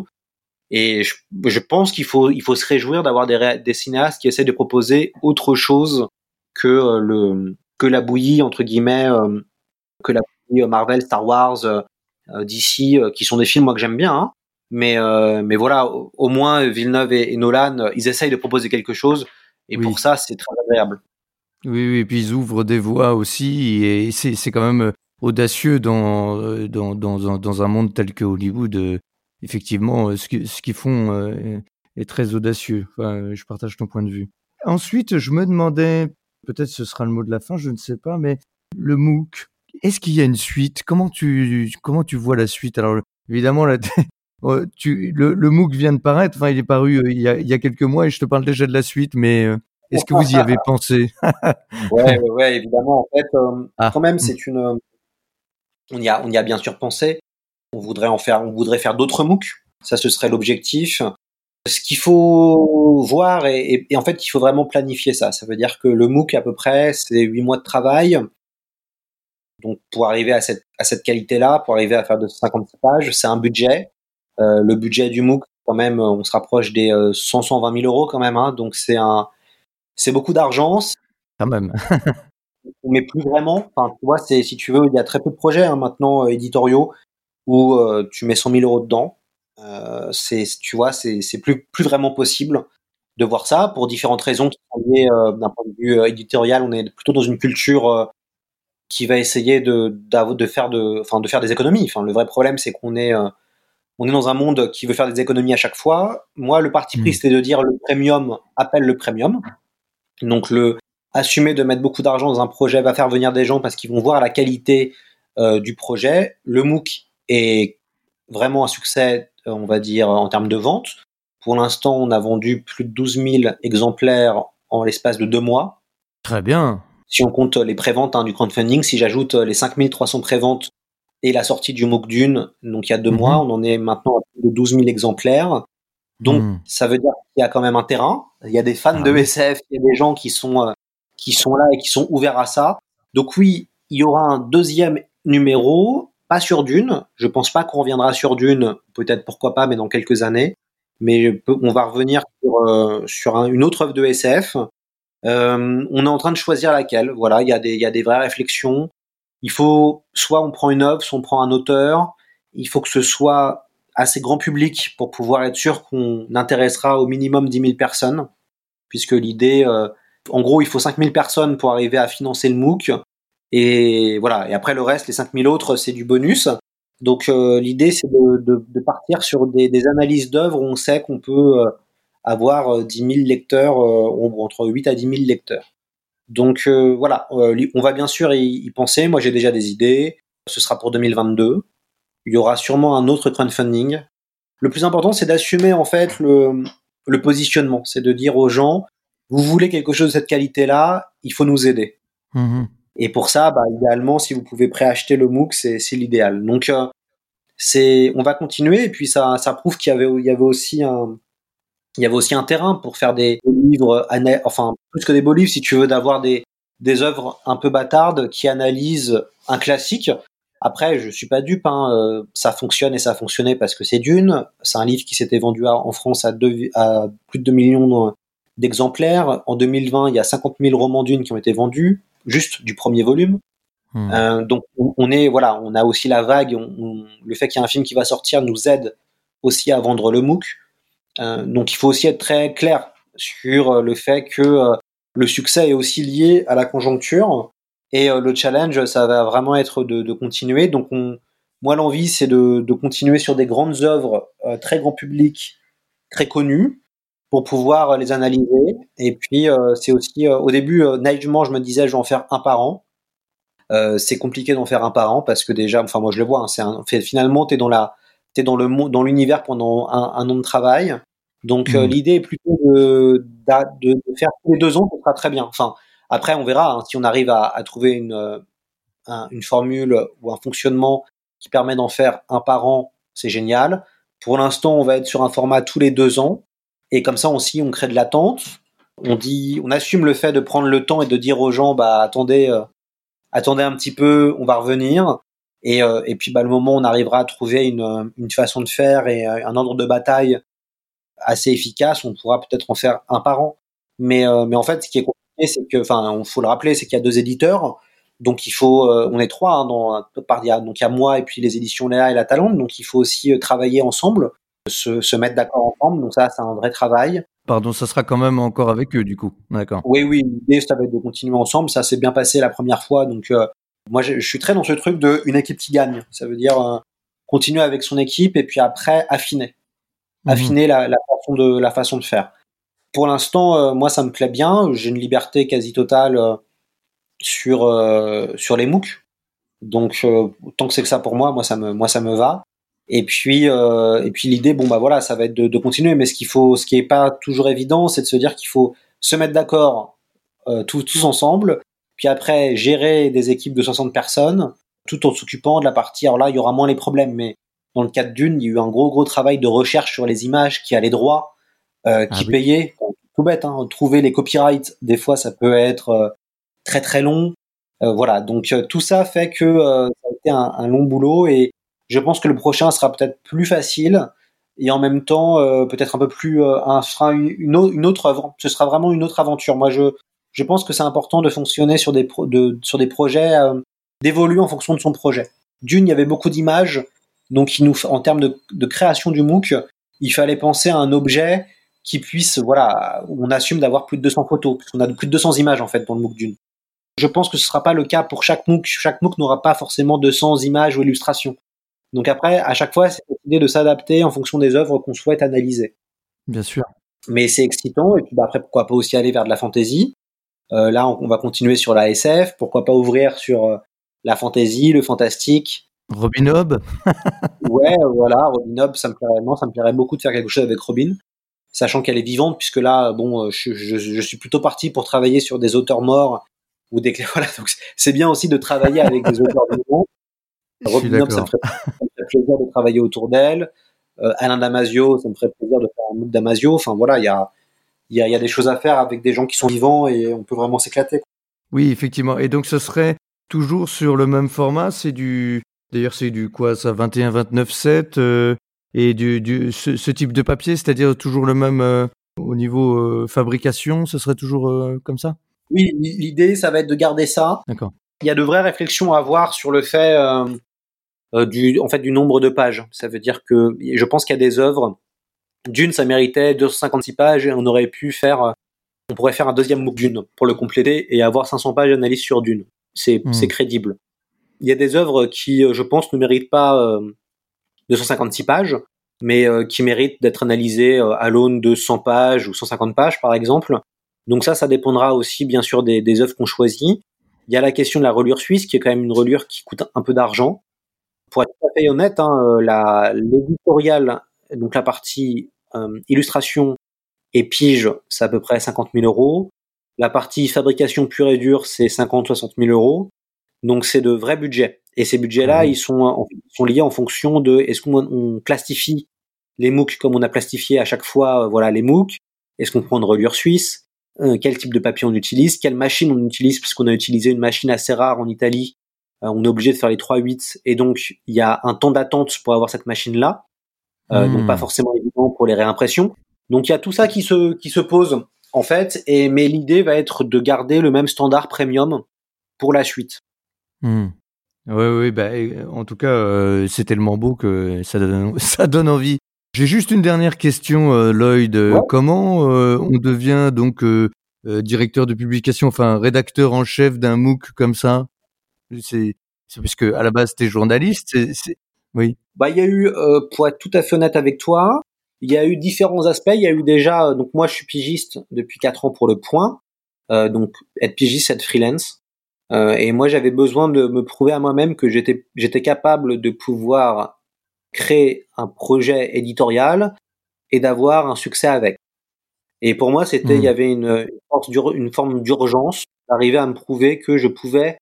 Speaker 2: Et je, je pense qu'il faut, il faut se réjouir d'avoir des, des cinéastes qui essaient de proposer autre chose que euh, le que la bouillie entre guillemets, que la bouillie Marvel, Star Wars, euh, d'ici, euh, qui sont des films moi que j'aime bien. Hein. Mais euh, mais voilà, au, moins Villeneuve et, Nolan, ils essayent de proposer quelque chose. Et pour ça, c'est très agréable.
Speaker 1: Oui, oui, et puis ils ouvrent des voies aussi, et c'est quand même audacieux dans, dans, dans, dans, un monde tel que Hollywood. Effectivement, ce qu'ils ce font est très audacieux. Enfin, je partage ton point de vue. Ensuite, je me demandais, peut-être ce sera le mot de la fin, je ne sais pas, mais le MOOC, est-ce qu'il y a une suite? Comment tu comment tu vois la suite? Alors évidemment là, tu, le, le MOOC vient de paraître. Enfin, il est paru euh, il, y a, il y a quelques mois et je te parle déjà de la suite. Mais euh, est-ce que vous y avez pensé?
Speaker 2: Ouais, ouais, évidemment. En fait, euh, ah. quand même, c'est une. On y a on y a bien sûr pensé. On voudrait en faire on voudrait faire d'autres MOOC. Ça, ce serait l'objectif. Ce qu'il faut voir et, et, en fait, il faut vraiment planifier ça. Ça veut dire que le MOOC à peu près, c'est huit mois de travail. Donc pour arriver à cette, à cette qualité-là, pour arriver à faire de 50 pages, c'est un budget. Euh, le budget du MOOC, quand même, on se rapproche des 100, 120 000 euros quand même. Hein, donc c'est un, c'est beaucoup d'argent.
Speaker 1: Quand même.
Speaker 2: on met plus vraiment. Enfin, tu vois, c'est si tu veux, il y a très peu de projets hein, maintenant euh, éditoriaux où euh, tu mets 100 000 euros dedans. Euh, c'est, tu vois, c'est, c'est plus plus vraiment possible de voir ça pour différentes raisons qui sont liées euh, d'un point de vue éditorial. On est plutôt dans une culture qui va essayer de, de faire de, enfin, de faire des économies. Enfin, le vrai problème, c'est qu'on est, euh, on est dans un monde qui veut faire des économies à chaque fois. Moi, le parti pris, mmh. c'était de dire le premium appelle le premium. Donc, le assumer de mettre beaucoup d'argent dans un projet va faire venir des gens parce qu'ils vont voir la qualité euh, du projet. Le MOOC est vraiment un succès, euh, on va dire, en termes de vente. Pour l'instant, on a vendu plus de 12 000 exemplaires en l'espace de deux mois.
Speaker 1: Très bien
Speaker 2: si on compte les préventes hein, du crowdfunding, si j'ajoute euh, les 5300 préventes et la sortie du MOOC Dune, donc il y a deux mhm. mois, on en est maintenant à plus de 12 000 exemplaires. Donc mhm. ça veut dire qu'il y a quand même un terrain. Il y a des fans ah de SF, il y a des gens qui sont euh, qui sont là et qui sont ouverts à ça. Donc oui, il y aura un deuxième numéro, pas sur Dune. Je pense pas qu'on reviendra sur Dune, peut-être pourquoi pas, mais dans quelques années. Mais on va revenir sur, euh, sur une autre œuvre de SF euh, on est en train de choisir laquelle. Voilà, il y a des, il y a des vraies réflexions. Il faut soit on prend une œuvre, soit on prend un auteur. Il faut que ce soit assez grand public pour pouvoir être sûr qu'on intéressera au minimum 10 000 personnes, puisque l'idée, euh, en gros, il faut 5 000 personnes pour arriver à financer le MOOC. Et voilà. Et après, le reste, les 5 000 autres, c'est du bonus. Donc, euh, l'idée, c'est de, de, de, partir sur des, des analyses d'œuvres où on sait qu'on peut euh, avoir 10 000 lecteurs, entre 8 à 10 000 lecteurs. Donc, voilà. on va bien sûr y penser. Moi, j'ai déjà des idées. Ce sera pour 2022 il y aura sûrement un autre crowdfunding. Le plus important, c'est d'assumer en fait le, le positionnement, c'est de dire aux gens, vous voulez quelque chose de cette qualité-là, il faut nous aider. Mm-hmm. Et pour ça, bah, idéalement, si vous pouvez préacheter le MOOC, c'est, c'est l'idéal. Donc, euh, c'est, on va continuer. Et puis ça, ça prouve qu'il y avait, il y avait aussi un, il y avait aussi un terrain pour faire des livres, enfin plus que des beaux livres, si tu veux, d'avoir des, des œuvres un peu bâtardes qui analysent un classique après, je suis pas dupe, hein, euh, ça fonctionne et ça a fonctionné parce que c'est Dune. C'est un livre qui s'était vendu en France à, à plus de 2 millions d'exemplaires. En 2020, il y a 50 000 romans Dune qui ont été vendus, juste du premier volume. Hmm. Euh, donc on, est voilà, on a aussi la vague. le fait qu'il y ait un film qui va sortir nous aide aussi à vendre le MOOC. Euh, donc il faut aussi être très clair sur le fait que le succès est aussi lié à la conjoncture. Et euh, le challenge, ça va vraiment être de, continuer. Donc, on, moi, l'envie, c'est de, continuer sur des grandes œuvres euh, très grand public, très connues, pour pouvoir euh, les analyser. Et puis, c'est aussi, au début, naïvement, je me disais, je vais en faire un par an. c'est compliqué d'en faire un par an parce que déjà, enfin, moi, je le vois. Hein, c'est finalement, t'es dans la, t'es dans le dans l'univers pendant un, un, an de travail. Donc, mmh. l'idée est plutôt de, de, de, faire tous les deux ans, ce sera très bien. Enfin, après, on verra hein, si on arrive à, à trouver une, euh, une formule ou un fonctionnement qui permet d'en faire un par an, c'est génial. Pour l'instant, on va être sur un format tous les deux ans. Et comme ça aussi, on crée de l'attente. On dit, on assume le fait de prendre le temps et de dire aux gens, bah attendez, euh, attendez un petit peu, on va revenir. Et, euh, et puis, bah, le moment où on arrivera à trouver une, une façon de faire et un ordre de bataille assez efficace, on pourra peut-être en faire un par an. Mais, mais en fait, ce qui est c'est que, enfin, on faut le rappeler, c'est qu'il y a deux éditeurs. Donc il faut, euh, on est trois, hein, dans, il y a, donc il y a moi et puis les éditions Léa et la Talente, donc il faut aussi euh, travailler ensemble, se, se mettre d'accord ensemble. Donc ça, c'est un vrai travail.
Speaker 1: Pardon, ça sera quand même encore avec eux du coup, d'accord.
Speaker 2: Oui, oui, l'idée ça va être de continuer ensemble. Ça s'est bien passé la première fois, donc euh, moi je, suis très dans ce truc de une équipe qui gagne. Ça veut dire continuer avec son équipe et puis après affiner, mhm. affiner la, la, façon de la façon de faire pour l'instant, euh, moi, ça me plaît bien. J'ai une liberté quasi totale euh, sur euh, sur les MOOC. Donc, tant que c'est que ça pour moi, moi ça me moi ça me va. Et puis et puis l'idée, bon bah voilà, ça va être de, continuer. Mais ce qu'il faut, ce qui est pas toujours évident, c'est de se dire qu'il faut se mettre d'accord tous, tous ensemble. Puis après, gérer des équipes de 60 personnes, tout en s'occupant de la partie. Alors là, il y aura moins les problèmes, mais dans le cadre d'une, il y a eu un gros gros travail de recherche sur les images qui a les droits euh, qui ah payait, tout bête, hein, trouver les copyrights, des fois ça peut être euh, très très long. Euh, voilà, donc tout ça fait que ça a été un, un, long boulot et je pense que le prochain sera peut-être plus facile et en même temps peut-être un peu plus un, sera une, une, autre œuvre. Ce sera vraiment une autre aventure. Moi, je je pense que c'est important de fonctionner sur des pro, de, sur des projets d'évoluer en fonction de son projet. D'une, il y avait beaucoup d'images, donc il nous en termes de, de création du MOOC, il fallait penser à un objet qui puisse, voilà, on assume d'avoir plus de 200 photos, puisqu'on a plus de 200 images en fait dans le MOOC d'une. Je pense que ce sera pas le cas pour chaque MOOC. Chaque MOOC n'aura pas forcément 200 images ou illustrations. Donc après, à chaque fois, c'est l'idée de s'adapter en fonction des œuvres qu'on souhaite analyser.
Speaker 1: Bien sûr.
Speaker 2: Mais c'est excitant. Et puis bah, après, pourquoi pas aussi aller vers de la fantasy. Euh, là, on, va continuer sur la SF. Pourquoi pas ouvrir sur euh, la fantasy, le fantastique.
Speaker 1: Robin Hobb.
Speaker 2: ouais, voilà, Robin Hobb, ça me plairait, ça me plairait beaucoup de faire quelque chose avec Robin sachant qu'elle est vivante, puisque là, bon, euh, je, je, je, suis plutôt parti pour travailler sur des auteurs morts ou des voilà. Donc c'est bien aussi de travailler avec des auteurs vivants. Robin ça me, ferait, plaisir de travailler autour d'elle. Euh, Alain Damasio, ça me ferait plaisir de faire un MOOC Damasio. Enfin voilà, il y a, y, a, y a des choses à faire avec des gens qui sont vivants et on peut vraiment s'éclater.
Speaker 1: Oui, effectivement. Et donc ce serait toujours sur le même format. C'est du, d'ailleurs c'est du quoi ça, 21, 29, 7. Et du, du ce, ce, type de papier, c'est-à-dire toujours le même euh, au niveau euh, fabrication, ce serait toujours euh, comme ça?
Speaker 2: Oui, l'idée, ça va être de garder ça.
Speaker 1: D'accord.
Speaker 2: Il y a de vraies réflexions à avoir sur le fait du, en fait, du nombre de pages. Ça veut dire que je pense qu'il y a des œuvres. D'une, ça méritait 256 pages et on aurait pu faire, on pourrait faire un deuxième MOOC d'une pour le compléter et avoir 500 pages d'analyse sur d'une. C'est
Speaker 1: Hmm.
Speaker 2: c'est crédible. Il y a des œuvres qui, euh, je pense, ne méritent pas euh, 256 pages, mais euh, qui méritent d'être analysées euh, à l'aune de 100 pages ou 150 pages, par exemple. Donc ça, ça dépendra aussi, bien sûr, des, des œuvres qu'on choisit. Il y a la question de la relure suisse, qui est quand même une relure qui coûte un peu d'argent. Pour être tout à fait honnête, hein, euh, l'éditorial, donc la partie euh, illustration et pige, c'est à peu près 50 000 euros. La partie fabrication pure et dure, c'est 50-60 000 euros. Donc c'est de vrais budgets. Et ces budgets-là,
Speaker 1: Mhm.
Speaker 2: ils sont, ils sont liés en fonction de est-ce qu'on on plastifie les MOOC comme on a plastifié à chaque fois, euh, voilà les MOOC. Est-ce qu'on prend une relure suisse? Euh, Quel type de papier on utilise? Quelle machine on utilise? Puisqu'on a utilisé une machine assez rare en Italie, euh, on est obligé de faire les 3-8 et donc il y a un temps d'attente pour avoir cette machine-là. Euh,
Speaker 1: Hmm.
Speaker 2: Donc pas forcément pour les réimpressions. Donc il y a tout ça qui se qui se pose en fait. Et mais l'idée va être de garder le même standard premium pour la suite.
Speaker 1: Hmm. Ouais, ouais, bah, en tout cas, euh, c'est tellement beau que ça donne, ça donne envie. J'ai juste une dernière question, euh, Lloyd. Euh,
Speaker 2: Ouais.
Speaker 1: Comment euh, on devient donc directeur de publication, enfin rédacteur en chef d'un MOOC comme ça? C'est parce que à la base t'es journaliste. c'est- c'est- Oui.
Speaker 2: Bah, il y a eu, pour être tout à fait honnête avec toi, il y a eu différents aspects. Il y a eu déjà, euh, donc moi je suis pigiste depuis quatre ans pour le Point, euh, donc être pigiste, être freelance. Euh, et moi j'avais besoin de me prouver à moi-même que j'étais j'étais capable de pouvoir créer un projet éditorial et d'avoir un succès avec. Et pour moi c'était, il y avait une, une forme d'urgence d'arriver à me prouver que je pouvais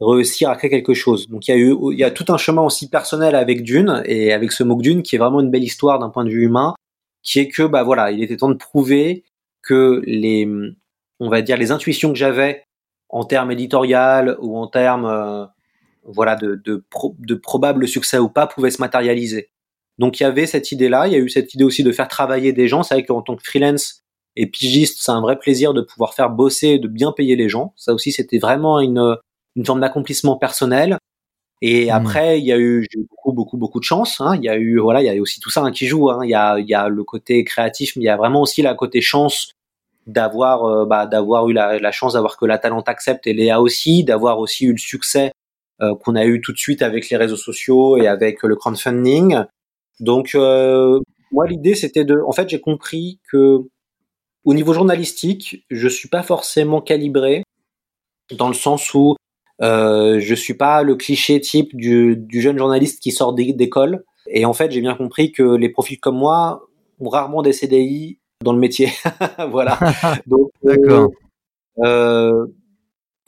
Speaker 2: réussir à créer quelque chose. Donc il y a eu, il y a tout un chemin aussi personnel avec Dune et avec ce MOOC Dune qui est vraiment une belle histoire d'un point de vue humain, qui est que bah voilà, il était temps de prouver que les, on va dire les intuitions que j'avais en termes éditorial ou en termes euh, voilà de, de probable succès ou pas pouvaient se matérialiser. Donc il y avait cette idée-là, il y a eu cette idée aussi de faire travailler des gens. C'est vrai qu'en tant que freelance et pigiste, c'est un vrai plaisir de pouvoir faire bosser, et de bien payer les gens. Ça aussi, c'était vraiment une une forme d'accomplissement personnel. Et
Speaker 1: Mhm.
Speaker 2: après, il y a eu j'ai eu beaucoup, beaucoup, beaucoup de chance. Hein. Il y a eu, voilà, il y a aussi tout ça hein, qui joue. Hein. Il y a, il y a le côté créatif, mais il y a vraiment aussi la côté chance d'avoir, euh, bah, d'avoir eu la, la chance d'avoir que la talent accepte et Léa aussi, d'avoir aussi eu le succès euh, qu'on a eu tout de suite avec les réseaux sociaux et avec le crowdfunding. Donc, euh, moi, l'idée, c'était de, en fait, j'ai compris que au niveau journalistique, je suis pas forcément calibré dans le sens où euh, je suis pas le cliché type du, du jeune journaliste qui sort d'é- d'école. Et en fait, j'ai bien compris que les profils comme moi ont rarement des CDI dans le métier. voilà. Donc, euh,
Speaker 1: D'accord.
Speaker 2: euh,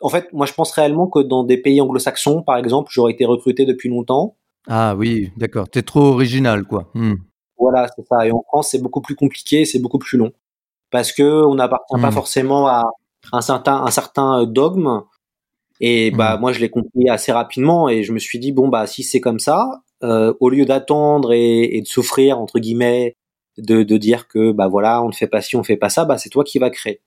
Speaker 2: en fait, moi, je pense réellement que dans des pays anglo-saxons, par exemple, j'aurais été recruté depuis longtemps.
Speaker 1: Ah oui, d'accord. T'es trop original, quoi. Hmm.
Speaker 2: Voilà, c'est ça. Et en France, c'est beaucoup plus compliqué, c'est beaucoup plus long. Parce que on n'appartient pas
Speaker 1: Mm.
Speaker 2: forcément à un certain, un certain dogme. Et bah,
Speaker 1: Mm.
Speaker 2: moi, je l'ai compris assez rapidement et je me suis dit, bon, bah, si c'est comme ça, euh, au lieu d'attendre et, et de souffrir, entre guillemets, de, de dire que, bah voilà, on ne fait pas ci, on ne fait pas ça, bah, c'est toi qui vas créer.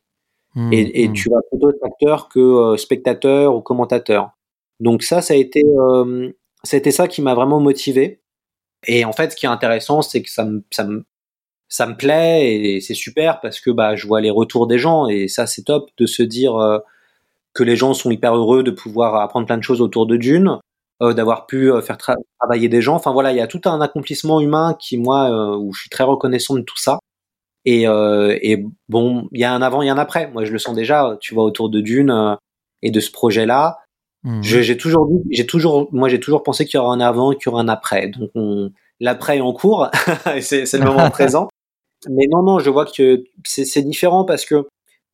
Speaker 1: Hmm,
Speaker 2: Et, et
Speaker 1: hmm.
Speaker 2: tu vas plutôt être acteur que euh, spectateur ou commentateur. Donc ça, ça a été, euh, c'était ça qui m'a vraiment motivé. Et en fait, ce qui est intéressant, c'est que ça me, ça me, ça me plaît et c'est super parce que bah, je vois les retours des gens et ça, c'est top de se dire euh, que les gens sont hyper heureux de pouvoir apprendre plein de choses autour de Dune, euh, d'avoir pu euh, faire tra- travailler des gens. Enfin voilà, il y a tout un accomplissement humain qui, moi, euh, où je suis très reconnaissant de tout ça. Et, euh, et bon, il y a un avant et un après. Moi, je le sens déjà, tu vois, autour de Dune euh, et de ce projet-là. Je- J'ai toujours dit, j'ai toujours, moi, j'ai toujours pensé qu'il y aura un avant et qu'il y aura un après. Donc, on, l'après est en cours, et c'est le moment présent. Mais non, non, je vois que c'est différent parce que,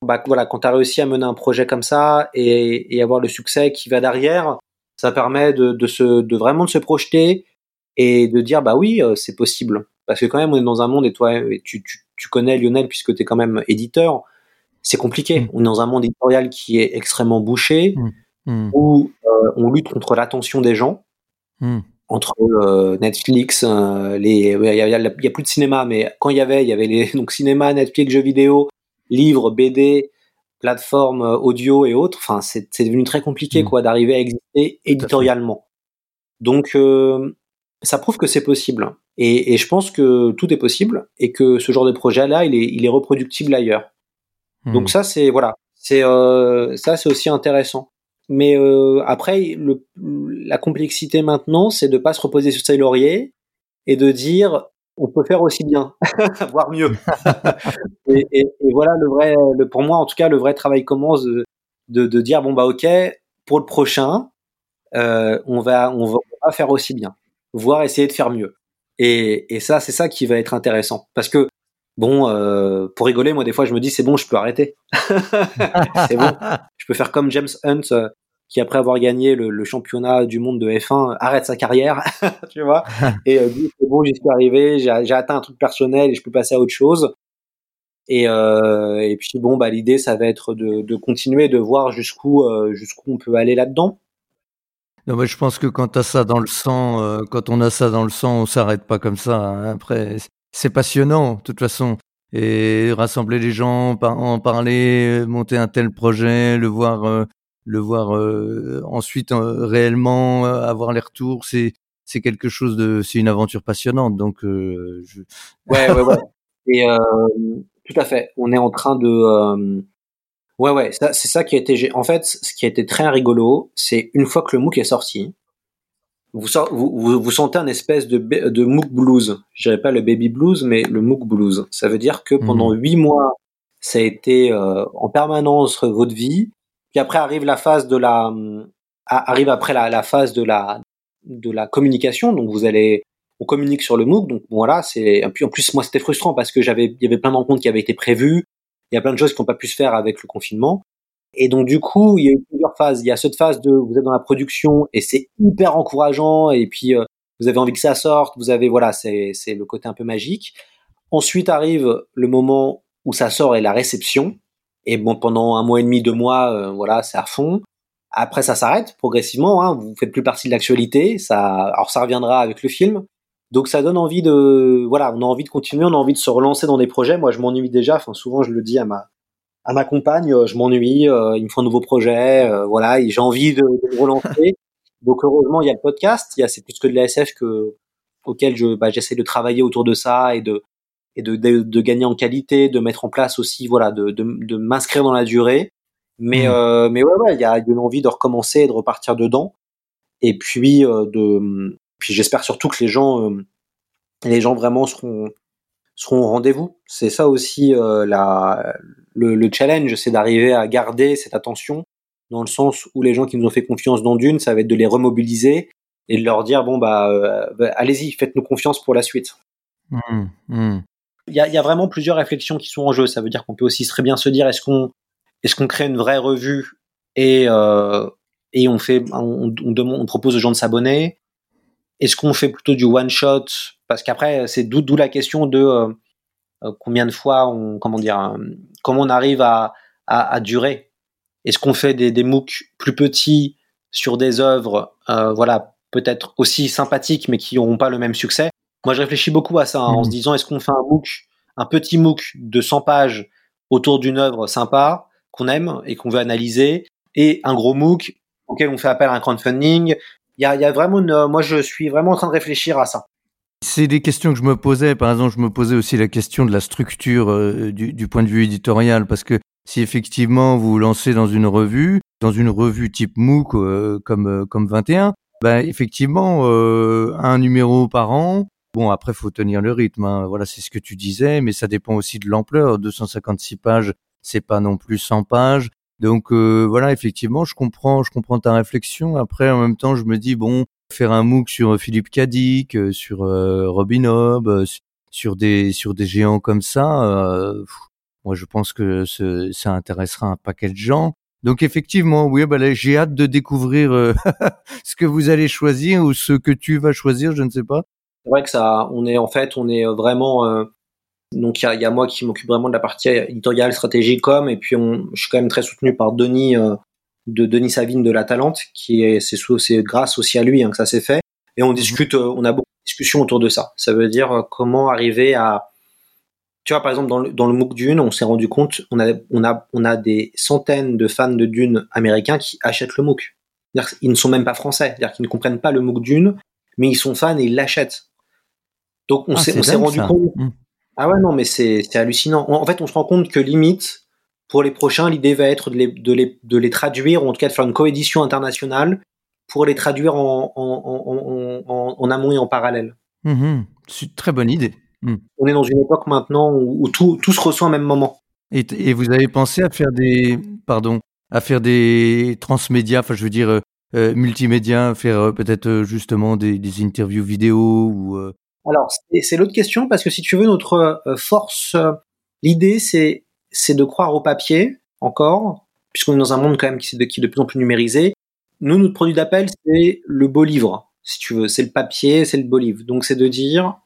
Speaker 2: bah, voilà, quand tu as réussi à mener un projet comme ça et, et avoir le succès qui va derrière, ça permet de, de, se, de vraiment de se projeter et de dire, bah oui, euh, c'est possible. Parce que quand même, on est dans un monde, et toi, et tu, tu, tu connais Lionel puisque tu es quand même éditeur, c'est compliqué.
Speaker 1: Mm.
Speaker 2: On est dans un monde éditorial qui est extrêmement bouché,
Speaker 1: Hmm.
Speaker 2: où euh, on lutte contre l'attention des gens entre euh, Netflix, euh, les, il y, il il y a plus de cinéma, mais quand il y avait, il y avait les donc cinéma, Netflix, jeux vidéo, livres, BD, plateformes euh, audio et autres. Enfin, c'est c'est devenu très compliqué
Speaker 1: Mm.
Speaker 2: quoi d'arriver à exister éditorialement. Donc, euh, ça prouve que c'est possible. Et, et, je pense que tout est possible et que ce genre de projet-là, il est, il est reproductible ailleurs. Hmm. Donc ça, c'est voilà, c'est euh, ça, c'est aussi intéressant. Mais euh, après, le, la complexité maintenant, c'est de pas se reposer sur ses lauriers et de dire on peut faire aussi bien, voire mieux. et, et, et, voilà le vrai, le, pour moi en tout cas, le vrai travail commence de, de, de dire bon bah ok, pour le prochain, euh, on va on va, faire aussi bien voire essayer de faire mieux. Et, et ça, c'est ça qui va être intéressant. Parce que, bon, euh, pour rigoler, moi, des fois, je me dis, c'est bon, je peux arrêter. c'est bon. Je peux faire comme James Hunt, euh, qui, après avoir gagné le, le, championnat du monde de F1, arrête sa carrière, tu vois, et euh, dit, c'est bon, j'y suis arrivé, j'ai atteint un truc personnel et je peux passer à autre chose. Et, euh, et puis bon, bah l'idée, ça va être de, de continuer, de voir jusqu'où euh, jusqu'où on peut aller là-dedans.
Speaker 1: Non, mais je pense que quand as ça dans le sang, euh, quand on a ça dans le sang, on s'arrête pas comme ça. Hein. Après, c'est passionnant, de toute façon. Et rassembler les gens, en parler, monter un tel projet, le voir, euh, le voir euh, ensuite réellement avoir les retours, c'est c'est quelque chose de, c'est une aventure passionnante. Donc, je...
Speaker 2: ouais, ouais, ouais. Et tout à fait. On est en train de Ouais, ouais, c'est ça qui a été. En fait, ce qui a été très rigolo, c'est une fois que le MOOC est sorti, vous, vous, vous, sentez un espèce de, de MOOC blues. Je dirais pas le baby blues, mais le MOOC blues. Ça veut dire que pendant mhm. huit mois, ça a été euh, en permanence votre vie. Puis après arrive la phase de la, arrive après la, la phase de la, de la communication. Donc vous allez, on communique sur le MOOC. Donc voilà, c'est. En plus, moi, c'était frustrant parce que j'avais, il y avait plein de qui avaient été prévues il y a plein de choses qui n'ont pas pu se faire avec le confinement. Et donc du coup, il y a eu plusieurs phases. Il y a cette phase de vous êtes dans la production et c'est hyper encourageant et puis euh, vous avez envie que ça sorte. Vous avez voilà, c'est c'est le côté un peu magique. Ensuite arrive le moment où ça sort et la réception. Et bon, pendant un mois et demi, deux mois, euh, voilà, c'est à fond. Après, ça s'arrête progressivement. Hein, vous faites plus partie de l'actualité. Ça, alors ça reviendra avec le film. Donc ça donne envie de, voilà, on a envie de continuer, on a envie de se relancer dans des projets. Moi, je m'ennuie déjà. Enfin, souvent, je le dis à ma, à ma compagne, euh, je m'ennuie. Euh, il me faut un nouveau projet, euh, voilà, j'ai envie de, de, relancer. Donc heureusement, il y a le podcast. Il y a c'est plus que de la SF que auquel je, bah, j'essaie de travailler autour de ça et de et de, de, de, gagner en qualité, de mettre en place aussi, voilà, de, m'inscrire dans la durée. Mais mmh. euh, mais ouais, ouais, il y a une envie de recommencer et de repartir dedans. Et puis de puis j'espère surtout que les gens, euh, les gens vraiment seront seront au rendez-vous. C'est ça aussi euh, la, le, le challenge, c'est d'arriver à garder cette attention dans le sens où les gens qui nous ont fait confiance dans Dune, ça va être de les remobiliser et de leur dire bon bah, euh, bah allez-y, faites-nous confiance pour la suite. Mmh, mmh. Il y, a, vraiment plusieurs réflexions qui sont en jeu. Ça veut dire qu'on peut aussi très bien se dire est-ce qu'on est-ce qu'on crée une vraie revue et euh, et on fait on, demande, on propose aux gens de s'abonner? Est-ce qu'on fait plutôt du one shot? Parce qu'après, c'est d'où la question de euh, euh, combien de fois on, comment dire, comment on arrive à, à, durer? Est-ce qu'on fait des, des MOOC plus petits sur des œuvres, voilà, peut-être aussi sympathiques, mais qui n'auront pas le même succès? Moi, je réfléchis beaucoup à ça, hein, en se mmh. disant est-ce qu'on fait un MOOC, un petit MOOC de 100 pages autour d'une œuvre sympa qu'on aime et qu'on veut analyser, et un gros MOOC auquel on fait appel à un crowdfunding, il y a, y a, vraiment une, moi je suis vraiment en train de réfléchir à ça.
Speaker 1: C'est des questions que je me posais. Par exemple, je me posais aussi la question de la structure euh, du, du, point de vue éditorial, parce que si effectivement vous vous lancez dans une revue, dans une revue type MOOC euh, comme euh, comme 21, ben effectivement un numéro par an. Bon, après faut tenir le rythme. Hein. Voilà, c'est ce que tu disais, mais ça dépend aussi de l'ampleur. 256 pages, c'est pas non plus 100 pages. Donc euh, voilà, effectivement, je comprends, je comprends ta réflexion. Après, en même temps, je me dis bon, faire un MOOC sur Philippe Cadic, euh, sur euh, Robin Hobb, sur des sur des géants comme ça, moi je pense que ce, ça intéressera un paquet de gens. Donc effectivement, oui, bah j'ai hâte de découvrir ce que vous allez choisir ou ce que tu vas choisir, je ne sais pas.
Speaker 2: C'est vrai que ça, on est en fait, on est vraiment donc il y a, y a, moi qui m'occupe vraiment de la partie éditoriale, stratégie, com, et puis on, je suis quand même très soutenu par Denis euh, de Denis Savine de la Talente, qui est c'est c'est grâce aussi à lui hein, que ça s'est fait. Et on discute, euh, on a beaucoup de discussions autour de ça. Ça veut dire euh, comment arriver à, tu vois par exemple dans le, dans le MOOC Dune, on s'est rendu compte, on a on a on a des centaines de fans de Dune américains qui achètent le MOOC. Ils ne sont même pas français, c'est-à-dire qu'ils ne comprennent pas le MOOC Dune, mais ils sont fans et ils l'achètent. Donc on
Speaker 1: Ah,
Speaker 2: s'est rendu
Speaker 1: ça.
Speaker 2: compte.
Speaker 1: Mm.
Speaker 2: Ah ouais non mais c'est hallucinant. En fait on se rend compte que limite pour les prochains l'idée va être de les, de les de les traduire ou en tout cas de faire une coédition internationale pour les traduire en en, en, en, amont et en parallèle.
Speaker 1: Mhm. C'est une très bonne idée. Mm.
Speaker 2: On est dans une époque maintenant où, où tout tout se reçoit au même moment.
Speaker 1: Et, vous avez pensé à faire des, pardon, à faire des transmédias, enfin je veux dire euh, euh, multimédia, faire euh, peut-être euh, justement des, des interviews vidéo ou.
Speaker 2: Alors, c'est l'autre question parce que si tu veux, notre euh, force, euh, l'idée, c'est de croire au papier encore, puisqu'on est dans un monde quand même qui, est de- qui est de plus en plus numérisé. Nous, notre produit d'appel, c'est le beau livre, si tu veux. C'est le papier, c'est le beau livre. Donc, c'est de dire,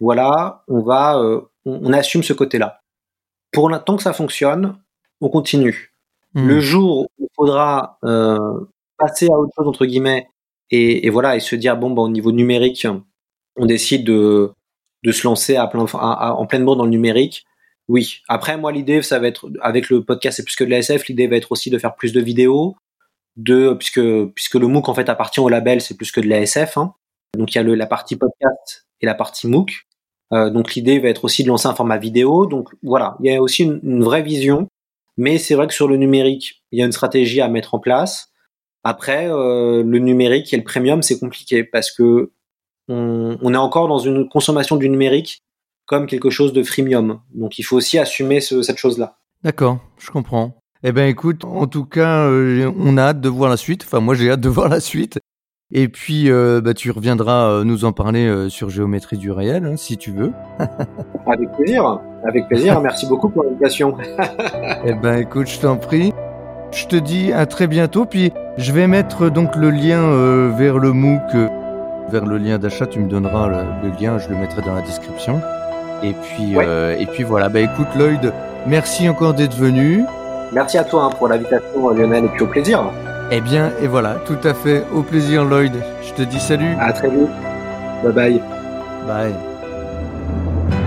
Speaker 2: voilà, on va, euh, on, on assume ce côté-là. Pour l'instant que ça fonctionne, on continue.
Speaker 1: hmm.
Speaker 2: Le jour où il faudra euh, passer à autre chose entre guillemets et, et voilà et se dire bon bah au niveau numérique on décide de de se lancer à plein, à- à- en pleine mode dans le numérique. Oui. Après moi l'idée ça va être avec le podcast c'est plus que de la SF l'idée va être aussi de faire plus de vidéos de puisque puisque le MOOC en fait appartient au label c'est plus que de la SF hein. donc il y a le, la partie podcast et la partie MOOC Euh, donc l'idée va être aussi de lancer un format vidéo donc voilà il y a aussi une, une vraie vision mais c'est vrai que sur le numérique, il y a une stratégie à mettre en place. Après, euh, le numérique et le premium, c'est compliqué parce que on, on est encore dans une consommation du numérique comme quelque chose de freemium. Donc il faut aussi assumer ce- cette chose-là.
Speaker 1: D'accord, je comprends. Eh ben écoute, en tout cas, euh, on a hâte de voir la suite. Enfin, moi j'ai hâte de voir la suite. Et puis, euh, bah, tu reviendras euh, nous en parler euh, sur Géométrie du réel, hein, si tu veux.
Speaker 2: Avec plaisir. Avec plaisir. Merci beaucoup pour l'invitation.
Speaker 1: Eh ben écoute, je t'en prie. Je te dis à très bientôt. Puis je vais mettre donc le lien euh, vers le MOOC, vers le lien d'achat. Tu me donneras le, le lien, je le mettrai dans la description. Et puis,
Speaker 2: Ouais.
Speaker 1: euh, et puis voilà. Bah écoute, Lloyd, merci encore d'être venu.
Speaker 2: Merci à toi hein, pour l'invitation, Lionel, et puis au plaisir.
Speaker 1: Eh bien, et voilà, tout à fait. Au plaisir, Lloyd. Je te dis salut.
Speaker 2: À très vite. Bye bye.
Speaker 1: Bye.